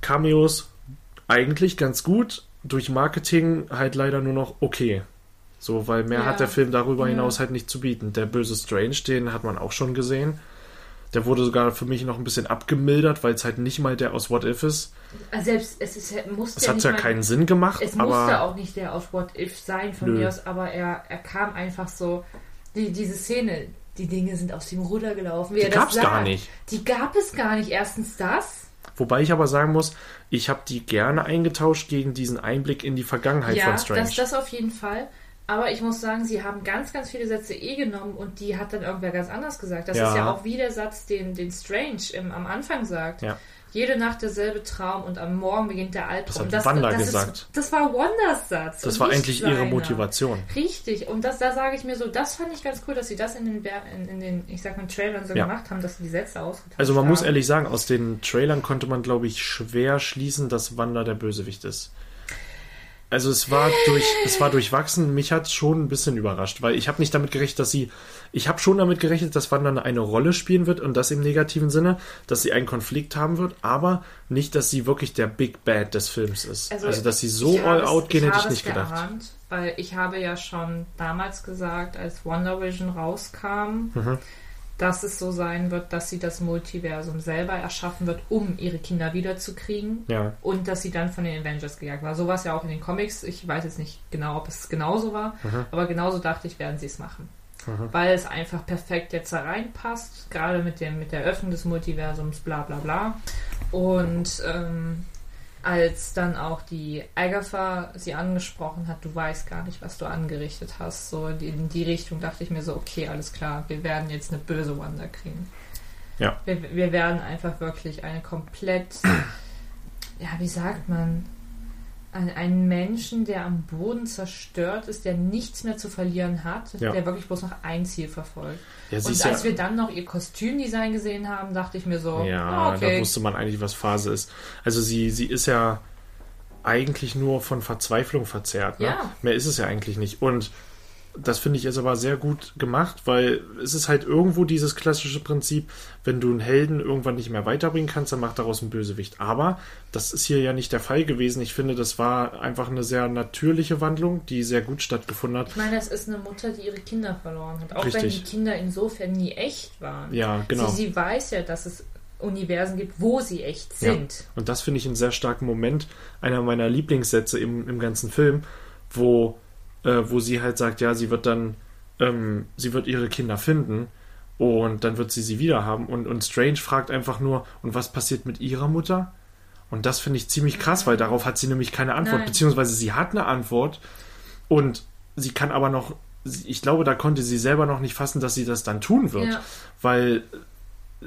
Cameos eigentlich ganz gut, durch Marketing halt leider nur noch okay. So, weil mehr Ja. hat der Film darüber Ja. hinaus halt nicht zu bieten. Der böse Strange, den hat man auch schon gesehen. Der wurde sogar für mich noch ein bisschen abgemildert, weil es halt nicht mal der aus What If ist. Also selbst es ist, musste Es ja hat ja mal, keinen Sinn gemacht, Es musste aber auch nicht der aus What If sein von Nö. mir aus, aber er, er kam einfach so. Die, diese Szene, die Dinge sind aus dem Ruder gelaufen. Wie die das gab's gar nicht. Die gab es gar nicht. Erstens das. Wobei ich aber sagen muss, ich habe die gerne eingetauscht gegen diesen Einblick in die Vergangenheit ja, von Strange. das, das auf jeden Fall. Aber ich muss sagen, sie haben ganz, ganz viele Sätze eh genommen und die hat dann irgendwer ganz anders gesagt. Das Ja. ist ja auch wie der Satz, den, den Strange im, am Anfang sagt. Ja. Jede Nacht derselbe Traum und am Morgen beginnt der Albtraum. Das hat Wanda das gesagt. Ist, das war Wanders Satz. Das war eigentlich ihre seiner. Motivation. Richtig. Und das, da sage ich mir so, das fand ich ganz cool, dass sie das in den, in, in den ich sag mal, Trailern so Ja. gemacht haben, dass sie die Sätze ausgetauscht Also man haben. muss ehrlich sagen, aus den Trailern konnte man, glaube ich, schwer schließen, dass Wanda der Bösewicht ist. Also es war durch, es war durchwachsen. Mich hat schon ein bisschen überrascht, weil ich habe nicht damit gerechnet, dass sie, ich habe schon damit gerechnet, dass Wanda eine Rolle spielen wird und das im negativen Sinne, dass sie einen Konflikt haben wird, aber nicht, dass sie wirklich der Big Bad des Films ist. Also, dass sie so all es- out gehen, hätte ich nicht es gedacht. Geahnt, weil ich habe ja schon damals gesagt, als Wonder Vision rauskam, Mhm. Dass es so sein wird, dass sie das Multiversum selber erschaffen wird, um ihre Kinder wiederzukriegen. Ja, Und dass sie dann von den Avengers gejagt war. So war es ja auch in den Comics. Ich weiß jetzt nicht genau, ob es genauso war, Mhm. aber genauso dachte ich, werden sie es machen. Weil es einfach perfekt jetzt da reinpasst, gerade mit, dem, mit der Öffnung des Multiversums, bla bla bla. Und ähm, als dann auch die Agatha sie angesprochen hat, du weißt gar nicht, was du angerichtet hast, so in die, Richtung dachte ich mir so, okay, alles klar, wir werden jetzt eine böse Wanda kriegen. Ja. Wir, wir werden einfach wirklich eine komplett, ja, wie sagt man, ein- einen Menschen, der am Boden zerstört ist, der nichts mehr zu verlieren hat, Ja. der wirklich bloß noch ein Ziel verfolgt. ja Und als ja, wir dann noch ihr Kostümdesign gesehen haben, dachte ich mir so, Ja, ah, okay. da wusste man eigentlich, was Phase ist. Also sie, sie ist ja eigentlich nur von Verzweiflung verzerrt. Ne? Mehr ist es ja eigentlich nicht. Und das finde ich jetzt aber sehr gut gemacht, weil es ist halt irgendwo dieses klassische Prinzip, wenn du einen Helden irgendwann nicht mehr weiterbringen kannst, dann mach daraus einen Bösewicht. Aber das ist hier ja nicht der Fall gewesen. Ich finde, das war einfach eine sehr natürliche Wandlung, die sehr gut stattgefunden hat. Ich meine, das ist eine Mutter, die ihre Kinder verloren hat. Auch wenn Richtig. die Kinder insofern nie echt waren. Ja, genau. Sie, sie weiß ja, dass es Universen gibt, wo sie echt Ja. sind. Und das finde ich einen sehr starken Moment, einer meiner Lieblingssätze im, im ganzen Film, wo, äh, wo sie halt sagt, ja, sie wird dann, ähm, sie wird ihre Kinder finden und dann wird sie sie wieder haben. Und, und Strange fragt einfach nur, und was passiert mit ihrer Mutter? Und das finde ich ziemlich krass, weil darauf hat sie nämlich keine Antwort, Nein. beziehungsweise sie hat eine Antwort und sie kann aber noch, ich glaube, da konnte sie selber noch nicht fassen, dass sie das dann tun wird, Ja. weil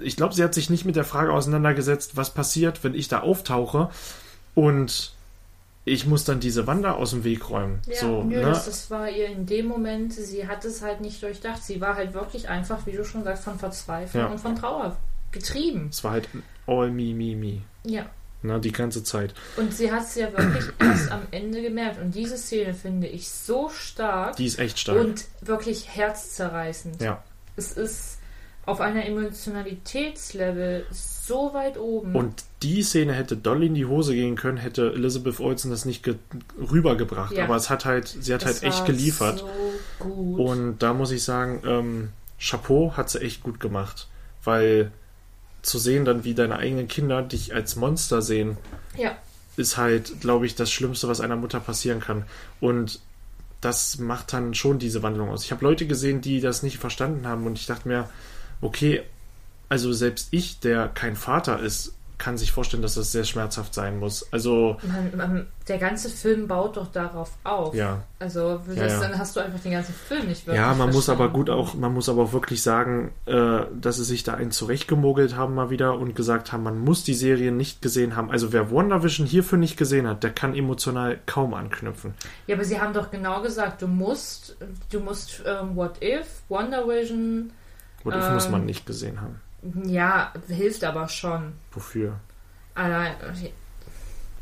ich glaube, sie hat sich nicht mit der Frage auseinandergesetzt, was passiert, wenn ich da auftauche und ich muss dann diese Wanda aus dem Weg räumen. Ja, so, nö, ne? das, das war ihr in dem Moment, sie hat es halt nicht durchdacht. Sie war halt wirklich einfach, wie du schon sagst, von Verzweiflung Ja. und von Trauer getrieben. Es war halt all me, me, me. Ja. Ne, die ganze Zeit. Und sie hat es ja wirklich erst am Ende gemerkt. Und diese Szene finde ich so stark Die ist echt stark. und wirklich herzzerreißend. ja. Es ist auf einer Emotionalitätslevel so weit oben. Und die Szene hätte doll in die Hose gehen können, hätte Elizabeth Olsen das nicht ge rübergebracht. Ja. Aber es hat halt, sie hat Das halt echt geliefert. So gut. Und da muss ich sagen, ähm, Chapeau hat sie echt gut gemacht. Weil zu sehen dann, wie deine eigenen Kinder dich als Monster sehen, ja, ist halt, glaube ich, das Schlimmste, was einer Mutter passieren kann. Und das macht dann schon diese Wandlung aus. Ich habe Leute gesehen, die das nicht verstanden haben und ich dachte mir, okay, also selbst ich, der kein Vater ist, kann sich vorstellen, dass das sehr schmerzhaft sein muss. Also, man, man, der ganze Film baut doch darauf auf. ja. Also das, Ja, dann hast du einfach den ganzen Film nicht wirklich Ja, man muss aber verstanden. gut auch, man muss aber auch wirklich sagen, äh, dass sie sich da einen zurechtgemogelt haben mal wieder und gesagt haben, man muss die Serie nicht gesehen haben. Also wer WandaVision hierfür nicht gesehen hat, der kann emotional kaum anknüpfen. Ja, aber sie haben doch genau gesagt, du musst, du musst ähm, What If, Wonder What if muss Ähm. man nicht gesehen haben. ja, hilft aber schon. Wofür? Allein,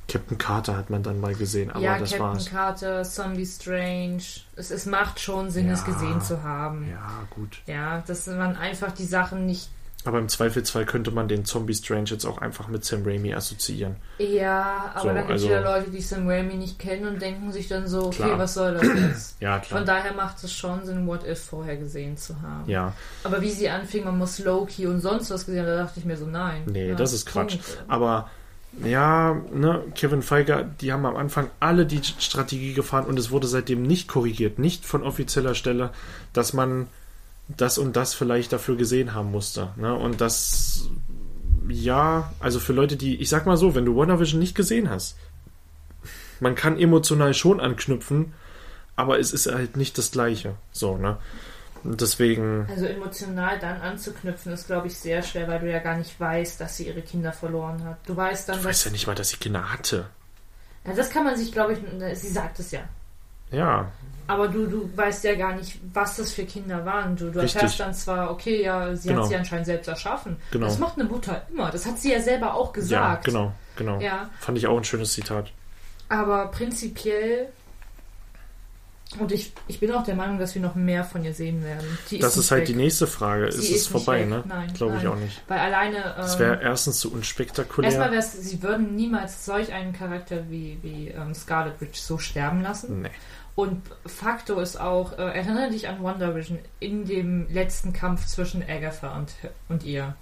Captain Carter hat man dann mal gesehen, aber ja, das Captain war's. Carter, Zombie Strange. Es, es macht schon Sinn, es Ja. gesehen zu haben. Ja, gut. Ja, dass man einfach die Sachen nicht. Aber im Zweifelsfall könnte man den Zombie Strange jetzt auch einfach mit Sam Raimi assoziieren. Ja, aber So, dann gibt es also- wieder Leute, die Sam Raimi nicht kennen und denken sich dann so, okay, Klar. was soll das jetzt? Ja, klar. Von daher macht es schon Sinn, What If vorher gesehen zu haben. ja, Aber wie sie anfing, man muss Loki und sonst was gesehen haben, da dachte ich mir so, nein. nee, Ja, das ist Quatsch. Aber ja, ne, Kevin Feige, die haben am Anfang alle die Strategie gefahren und es wurde seitdem nicht korrigiert, nicht von offizieller Stelle, dass man das und das vielleicht dafür gesehen haben musste. Ne? Und das, ja, also für Leute, die, ich sag mal so, wenn du WandaVision nicht gesehen hast, man kann emotional schon anknüpfen, aber es ist halt nicht das Gleiche. So, ne? Und deswegen, Also emotional dann anzuknüpfen, ist, glaube ich, sehr schwer, weil du ja gar nicht weißt, dass sie ihre Kinder verloren hat. Du weißt dann, ich dass. weiß ja nicht mal, dass sie Kinder hatte. Ja, das kann man sich, glaube ich, sie sagt es ja. Ja, Aber du, du weißt ja gar nicht, was das für Kinder waren. Du, du Richtig. erfährst dann zwar, okay, ja, sie Genau. hat sie anscheinend selbst erschaffen. Genau. Das macht eine Mutter immer. Das hat sie ja selber auch ja, gesagt. genau, genau. Ja, Fand ich auch ein schönes Zitat. aber prinzipiell. Und ich, ich bin auch der Meinung, dass wir noch mehr von ihr sehen werden. Die Das nicht ist halt weg. die nächste Frage. Sie ist ist es nicht vorbei, weg. ne? Nein, Glaube ich auch nicht. Weil alleine. Es ähm, wäre erstens zu unspektakulär. Erstmal wäre sie würden niemals solch einen Charakter wie, wie ähm, Scarlet Witch so sterben lassen. nee. Und Faktor ist auch, äh, erinnere dich an WandaVision in dem letzten Kampf zwischen Agatha und, und ihr.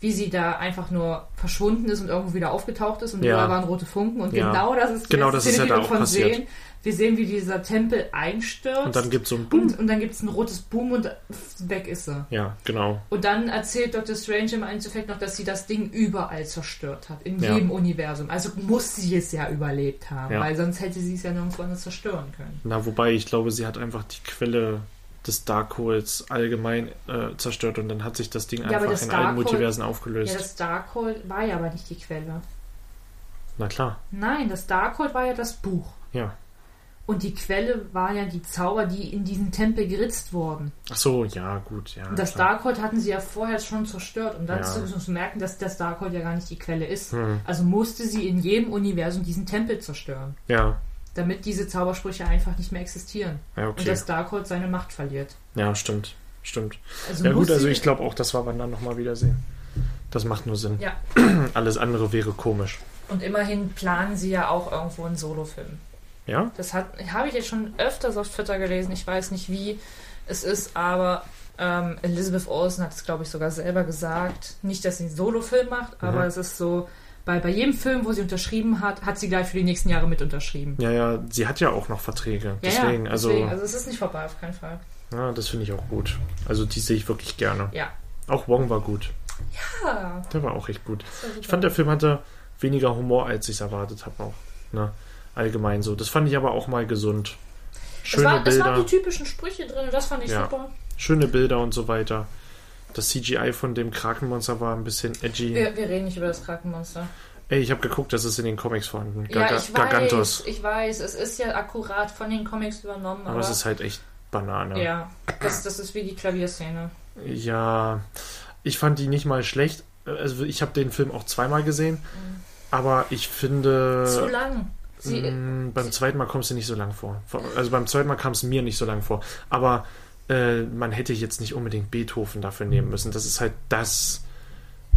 Wie sie da einfach nur verschwunden ist und irgendwo wieder aufgetaucht ist und Ja. da waren rote Funken und Ja. genau das ist Genau, das ist Szene, ja die da wir auch passiert. Sehen. Wir sehen, wie dieser Tempel einstürzt Und dann gibt es so ein Boom. und, und dann gibt es ein rotes Boom und weg ist sie. Ja, genau. Und dann erzählt Dr. Strange im Endeffekt noch, dass sie das Ding überall zerstört hat, in Ja. jedem Universum. Also muss sie es ja überlebt haben, Ja. weil sonst hätte sie es ja nirgendwo anders zerstören können. Na, wobei ich glaube, sie hat einfach die Quelle des Darkholds allgemein äh, zerstört und dann hat sich das Ding aber einfach das in allen Multiversen Ja, aufgelöst. das Darkhold war ja aber nicht die Quelle. Na klar, Nein, das Darkhold war ja das Buch. ja. Und die Quelle waren ja die Zauber, die in diesen Tempel geritzt wurden. Ach so, ja, gut, ja. Und das klar. Darkhold hatten sie ja vorher schon zerstört, um dann Ja. zu, zu merken, dass das Darkhold ja gar nicht die Quelle ist. Hm. Also musste sie in jedem Universum diesen Tempel zerstören, Ja, damit diese Zaubersprüche einfach nicht mehr existieren. ja, Und okay. das Darkhold seine Macht verliert. Ja, stimmt. Stimmt. Also Ja, gut, also ich glaube auch, das war wir dann nochmal wiedersehen. Das macht nur Sinn. Ja. Alles andere wäre komisch. Und immerhin planen sie ja auch irgendwo einen Solofilm. Ja? Das habe ich jetzt schon öfters auf Twitter gelesen. Ich weiß nicht, wie es ist, aber ähm, Elizabeth Olsen hat es, glaube ich, sogar selber gesagt. Nicht, dass sie einen Solofilm macht, aber Mhm. es ist so, bei, bei jedem Film, wo sie unterschrieben hat, hat sie gleich für die nächsten Jahre mit unterschrieben. Ja, ja, sie hat ja auch noch Verträge. Ja, deswegen, ja, also, deswegen. Also es ist nicht vorbei, auf keinen Fall. ja, das finde ich auch gut. Also die sehe ich wirklich gerne. Ja. Auch Wong war gut. Ja, Der war auch echt gut. Ich fand, der Film hatte weniger Humor, als ich es erwartet habe auch. Ne? Allgemein so. Das fand ich aber auch mal gesund. es, Schöne war, es waren Bilder, die typischen Sprüche drin und das fand ich Ja. super. schöne Bilder und so weiter. Das CGI von dem Krakenmonster war ein bisschen edgy. Wir, wir reden nicht über das Krankenmonster. Ey, ich habe geguckt, das ist in den Comics vorhanden. Ja, ich Gargantos. weiß, ich weiß, es ist ja akkurat von den Comics übernommen, Aber aber, es ist halt echt Banane. ja, das, das ist wie die Klavierszene. Ja, ich fand die nicht mal schlecht. Also ich habe den Film auch zweimal gesehen, aber ich finde, Zu lang. Sie, mh, beim zweiten Mal kommst du nicht so lang vor. Also beim zweiten Mal kam es mir nicht so lang vor. Aber äh, man hätte jetzt nicht unbedingt Beethoven dafür nehmen müssen. Das ist halt das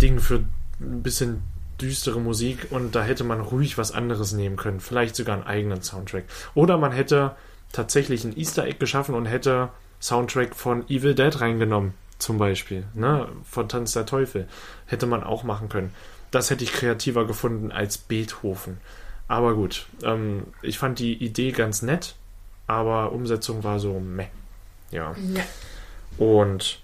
Ding für ein bisschen düstere Musik und da hätte man ruhig was anderes nehmen können. Vielleicht sogar einen eigenen Soundtrack. Oder man hätte tatsächlich ein Easter Egg geschaffen und hätte Soundtrack von Evil Dead reingenommen, zum Beispiel. Ne? Von Tanz der Teufel. Hätte man auch machen können. Das hätte ich kreativer gefunden als Beethoven. Aber gut, ähm, ich fand die Idee ganz nett, aber Umsetzung war so meh. Ja. ja, Und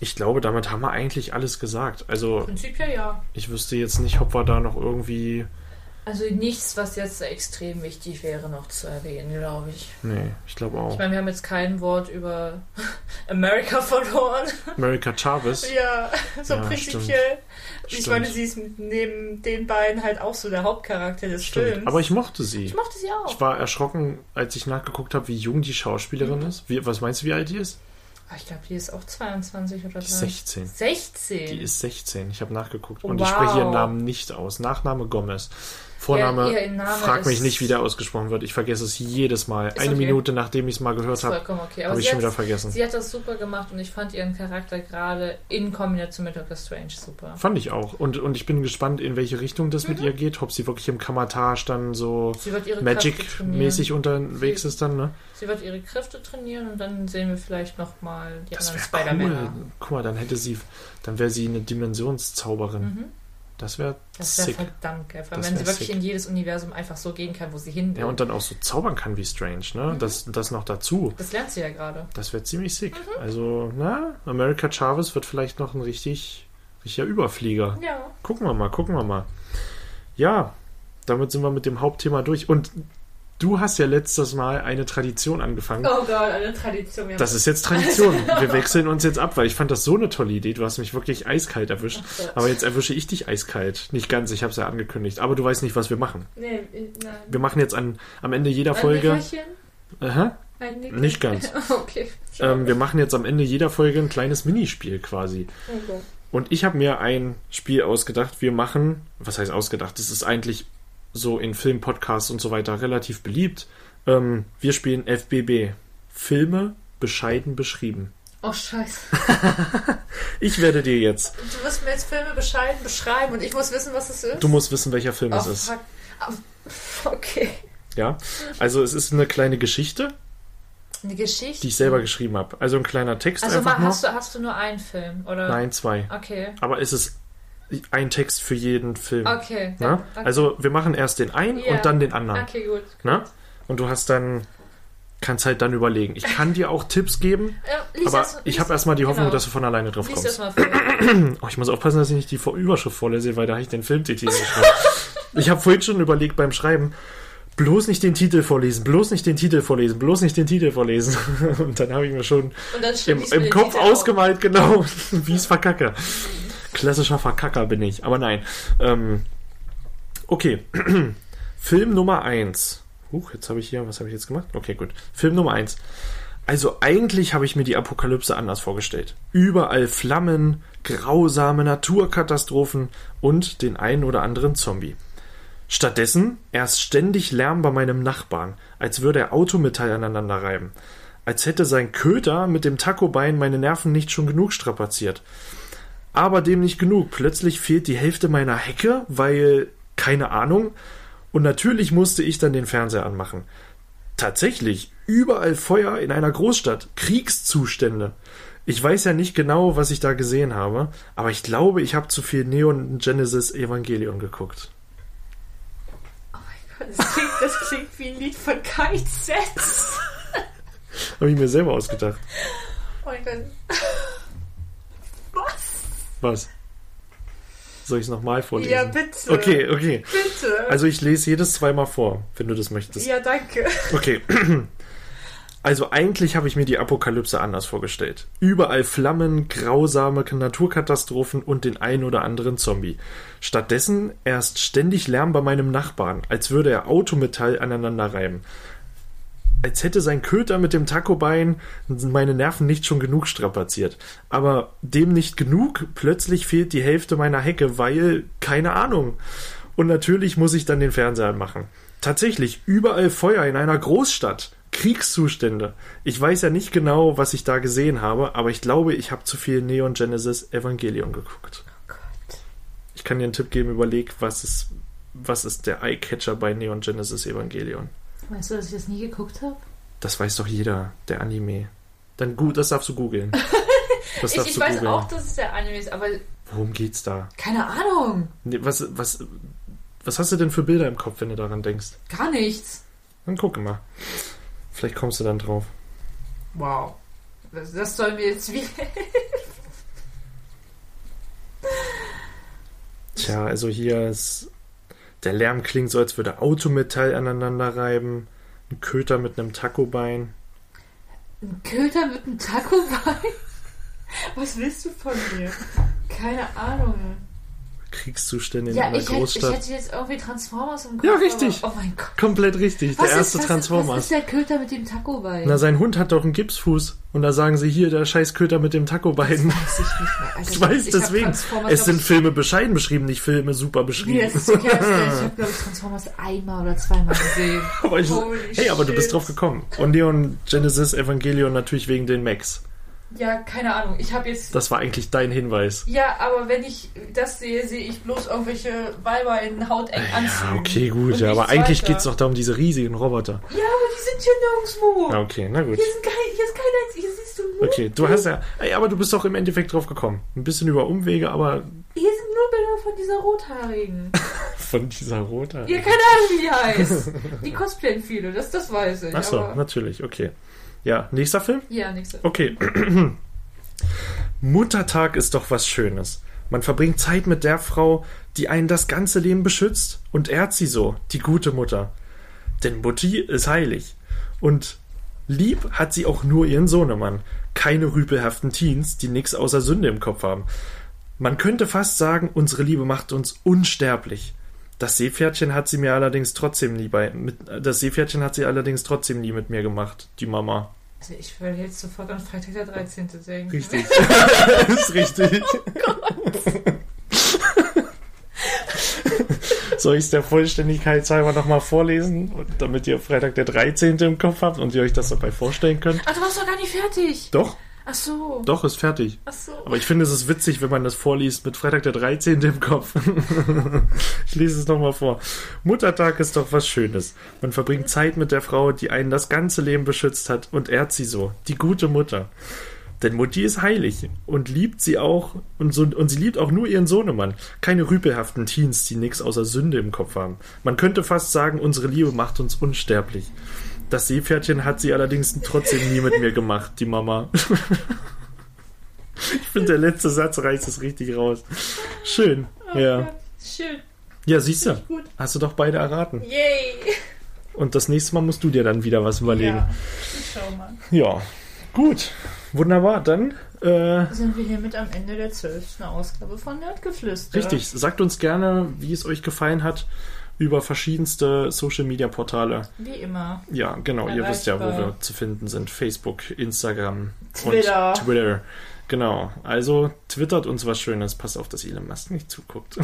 ich glaube, damit haben wir eigentlich alles gesagt. Also prinzipiell ja. ich wüsste jetzt nicht, ob wir da noch irgendwie. Also nichts, was jetzt extrem wichtig wäre, noch zu erwähnen, glaube ich. Nee, ich glaube Ich auch. meine, wir haben jetzt kein Wort über America verloren. America Chavez. Ja, so Ja, prinzipiell. Ich Stimmt. meine, sie ist neben den beiden halt auch so der Hauptcharakter des Stimmt. Films. Aber ich mochte sie. ich mochte sie auch. Ich war erschrocken, als ich nachgeguckt habe, wie jung die Schauspielerin Mhm. ist. Wie, was meinst du, wie alt die ist? Ah, ich glaube, die ist auch 22 oder Die ist 30. 16. 16. Die ist 16. Ich habe nachgeguckt. Und ich wow. spreche ihren Namen nicht aus. Nachname Gomez. Vorname, Ja, frag mich nicht, wie der ausgesprochen wird. Ich vergesse es jedes Mal. Eine okay. Minute, nachdem ich es mal gehört habe, okay. Habe ich schon wieder vergessen. sie hat das super gemacht und ich fand ihren Charakter gerade in Kombination mit Doctor Strange super. Fand ich auch. Und, und ich bin gespannt, in welche Richtung das mit ihr geht. Ob sie wirklich im Kamatage dann so Magic-mäßig unterwegs Sie- ist dann, ne? Sie wird ihre Kräfte trainieren und dann sehen wir vielleicht nochmal die Das anderen wäre Spider-Männer. cool. Guck mal, dann hätte sie, dann wäre sie eine Dimensionszauberin. Mhm. Das wäre Das wäre sick. verdammt geil. Vor allem, Das wenn sie wär wirklich sick. in jedes Universum einfach so gehen kann, wo sie hin will. Ja, und dann auch so zaubern kann wie Strange, ne? Mhm. Das, das noch dazu. das lernt sie ja gerade. Das wäre ziemlich sick. Mhm. Also, na, America Chavez wird vielleicht noch ein richtig, richtiger Überflieger. Ja. Gucken wir mal, gucken wir mal. Ja, damit sind wir mit dem Hauptthema durch. Und du hast ja letztes Mal eine Tradition angefangen. Oh Gott, eine Tradition. Wir Das ist jetzt Tradition. Wir wechseln uns jetzt ab, weil ich fand das so eine tolle Idee. Du hast mich wirklich eiskalt erwischt. Gott. Aber jetzt erwische ich dich eiskalt. Nicht ganz, ich habe es ja angekündigt. Aber du weißt nicht, was wir machen. Nee, nein. Wir machen jetzt an, am Ende jeder Ein Folge. Nickerchen? Aha, Ein Nickerchen? nicht ganz. okay. Ähm, wir machen jetzt am Ende jeder Folge ein kleines Minispiel quasi. okay. Und ich habe mir ein Spiel ausgedacht. Wir machen, was heißt ausgedacht? Das ist eigentlich so in Film, Podcasts und so weiter relativ beliebt. Ähm, wir spielen FBB. Filme bescheiden beschrieben. Oh, scheiße. Ich werde dir jetzt, Du wirst mir jetzt Filme bescheiden beschreiben und ich muss wissen, was es ist? du musst wissen, welcher Film oh, es ist. fuck. Ah, Okay. Ja, also es ist eine kleine Geschichte, Eine Geschichte? die ich selber geschrieben habe. Also ein kleiner Text Also einfach mal, nur. hast, du, hast du nur einen Film? Oder? Nein, zwei. Okay. Aber es ist ein Text für jeden Film. Okay. Okay. Also wir machen erst den einen Ja. und dann den anderen. Okay, gut. Ne? Und du hast dann, kannst halt dann überlegen. Ich kann dir auch Tipps geben, Ja, aber erst- ich habe erstmal die Hoffnung, genau. dass du von alleine drauf Lies kommst. das mal vor. Oh, ich muss aufpassen, dass ich nicht die Überschrift vorlese, weil da habe ich den Filmtitel geschrieben. ich habe vorhin schon überlegt beim Schreiben, bloß nicht den Titel vorlesen, bloß nicht den Titel vorlesen, bloß nicht den Titel vorlesen. Und dann habe ich mir schon im, im Kopf ausgemalt, genau, wie es verkacke. Klassischer Verkacker bin ich, aber nein. Ähm, okay. Film Nummer 1. Huch, jetzt habe ich hier, was habe ich jetzt gemacht? Okay, gut. Film Nummer eins. Also eigentlich habe ich mir die Apokalypse anders vorgestellt. Überall Flammen, grausame Naturkatastrophen und den einen oder anderen Zombie. Stattdessen erst ständig Lärm bei meinem Nachbarn, als würde er Autometall aneinander reiben. Als hätte sein Köter mit dem Tacobein meine Nerven nicht schon genug strapaziert. Aber dem nicht genug. Plötzlich fehlt die Hälfte meiner Hecke, weil keine Ahnung. Und natürlich musste ich dann den Fernseher anmachen. Tatsächlich, überall Feuer in einer Großstadt, Kriegszustände. Ich weiß ja nicht genau, was ich da gesehen habe, aber ich glaube, ich habe zu viel Neon Genesis Evangelion geguckt. Oh mein Gott, das klingt, das klingt wie ein Lied von Kite Sets. Habe ich mir selber ausgedacht. Oh mein Gott. Was? Soll ich es nochmal vorlesen? Ja, bitte. Okay, okay. Bitte. Also ich lese jedes zweimal vor, wenn du das möchtest. ja, danke. Okay. Also eigentlich habe ich mir die Apokalypse anders vorgestellt. Überall Flammen, grausame Naturkatastrophen und den ein oder anderen Zombie. Stattdessen erst ständig Lärm bei meinem Nachbarn, als würde er Autometall aneinander reiben. Als hätte sein Köter mit dem Tacobein meine Nerven nicht schon genug strapaziert. Aber dem nicht genug, plötzlich fehlt die Hälfte meiner Hecke, weil, keine Ahnung. Und natürlich muss ich dann den Fernseher anmachen. Tatsächlich, überall Feuer in einer Großstadt. Kriegszustände. Ich weiß ja nicht genau, was ich da gesehen habe, aber ich glaube, ich habe zu viel Neon Genesis Evangelion geguckt. Oh Gott. Ich kann dir einen Tipp geben, überleg, was ist, was ist der Eyecatcher bei Neon Genesis Evangelion? Weißt du, dass ich das nie geguckt habe? Das weiß doch jeder, der Anime. Dann gut, das darfst du googeln. Ich, ich weiß googeln. auch, dass es der Anime ist, aber Worum geht's da? keine Ahnung. Nee, was, was, was hast du denn für Bilder im Kopf, wenn du daran denkst? Gar nichts. Dann gucke mal. Vielleicht kommst du dann drauf. Wow. Das, das soll mir jetzt wie. Tja, also hier ist. Der Lärm klingt so, als würde Autometall aneinander reiben. Ein Köter mit einem Tacobein. Ein Köter mit einem Taco-Bein? Was willst du von mir? Keine Ahnung. Kriegszustände in Ja, einer ich hätte, ich Großstadt. hätte jetzt irgendwie Transformers im Kopf. Ja, richtig. Aber, oh mein Gott. Komplett richtig. Was der erste ist, was, Transformers. Was ist der Köter mit dem Taco-Bein? Na, sein Hund hat doch einen Gipsfuß. Und da sagen sie hier, der scheiß Köter mit dem Tacobein. weiß ich nicht mehr. Also, Ich weiß, ich deswegen. Es sind Filme bescheiden beschrieben, nicht Filme super Nee, beschrieben. das ist okay. Ich habe, glaube ich, Transformers einmal oder zweimal gesehen. aber ich, hey, aber du bist drauf gekommen. Und Neon Genesis Evangelion natürlich wegen den Macs. Ja, keine Ahnung. Ich habe jetzt. Das war eigentlich dein Hinweis. Ja, aber wenn ich das sehe, sehe ich bloß irgendwelche Weiber in hautengen Anzügen. Ja, okay, gut. Ja, aber eigentlich weiter. geht's doch da um diese riesigen Roboter. Ja, aber die sind hier nirgendwo. Ja, okay, na gut. Hier, sind kein, hier ist keiner. Hier siehst du nur. Okay, du hast ja. Ey, aber du bist doch im Endeffekt drauf gekommen. Ein bisschen über Umwege, aber Hier sind nur Bilder von dieser Rothaarigen. von dieser Roter. Ja, keine Ahnung, wie die heißt. Die cosplayen viele, das, das weiß ich. Achso, aber, natürlich, okay. Ja, nächster Film? ja, nix. Okay. Muttertag ist doch was Schönes. Man verbringt Zeit mit der Frau, die einen das ganze Leben beschützt und ehrt sie so, die gute Mutter. Denn Mutti ist heilig. Und lieb hat sie auch nur ihren Sohnemann. Keine rüpelhaften Teens, die nix außer Sünde im Kopf haben. Man könnte fast sagen, unsere Liebe macht uns unsterblich. Das Seepferdchen hat sie mir allerdings trotzdem nie bei, mit, das Seepferdchen hat sie allerdings trotzdem nie mit mir gemacht, die Mama. Also ich würde jetzt sofort an Freitag der 13. denken. Richtig. ist richtig. Soll ich es der Vollständigkeit halber nochmal vorlesen, damit ihr Freitag der 13. im Kopf habt und ihr euch das dabei vorstellen könnt? Ach, du warst doch gar nicht fertig. Doch, Ach so. doch, ist fertig. Ach so. Aber ich finde, es ist witzig, wenn man das vorliest mit Freitag der 13. im Kopf. ich lese es nochmal vor. Muttertag ist doch was Schönes. Man verbringt Zeit mit der Frau, die einen das ganze Leben beschützt hat und ehrt sie so. Die gute Mutter. Denn Mutti ist heilig und liebt sie auch und, so, und sie liebt auch nur ihren Sohnemann. Keine rüpelhaften Teens, die nichts außer Sünde im Kopf haben. Man könnte fast sagen, unsere Liebe macht uns unsterblich. Das Seepferdchen hat sie allerdings trotzdem nie mit mir gemacht, die Mama. Ich finde, der letzte Satz reißt es richtig raus. Schön. Ja. Ja, schön. Ja, siehst du. Hast du doch beide erraten. Yay. Und das nächste Mal musst du dir dann wieder was überlegen. Ja. Ich schau mal. Ja. Gut. Wunderbar. Dann, äh, Sind wir hiermit am Ende der zwölften Ausgabe von Nerdgeflüster. richtig. Sagt uns gerne, wie es euch gefallen hat. Über verschiedenste Social Media Portale. Wie immer. Ja, genau, ihr wisst ja, wo wir zu finden sind. Facebook, Instagram Twitter. und Twitter. Genau, also twittert uns was Schönes. Passt auf, dass Elon Musk nicht zuguckt.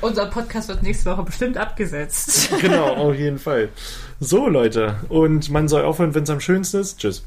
Unser Podcast wird nächste Woche bestimmt abgesetzt. genau, auf jeden Fall. So, Leute. Und man soll aufhören, wenn es am schönsten ist. Tschüss.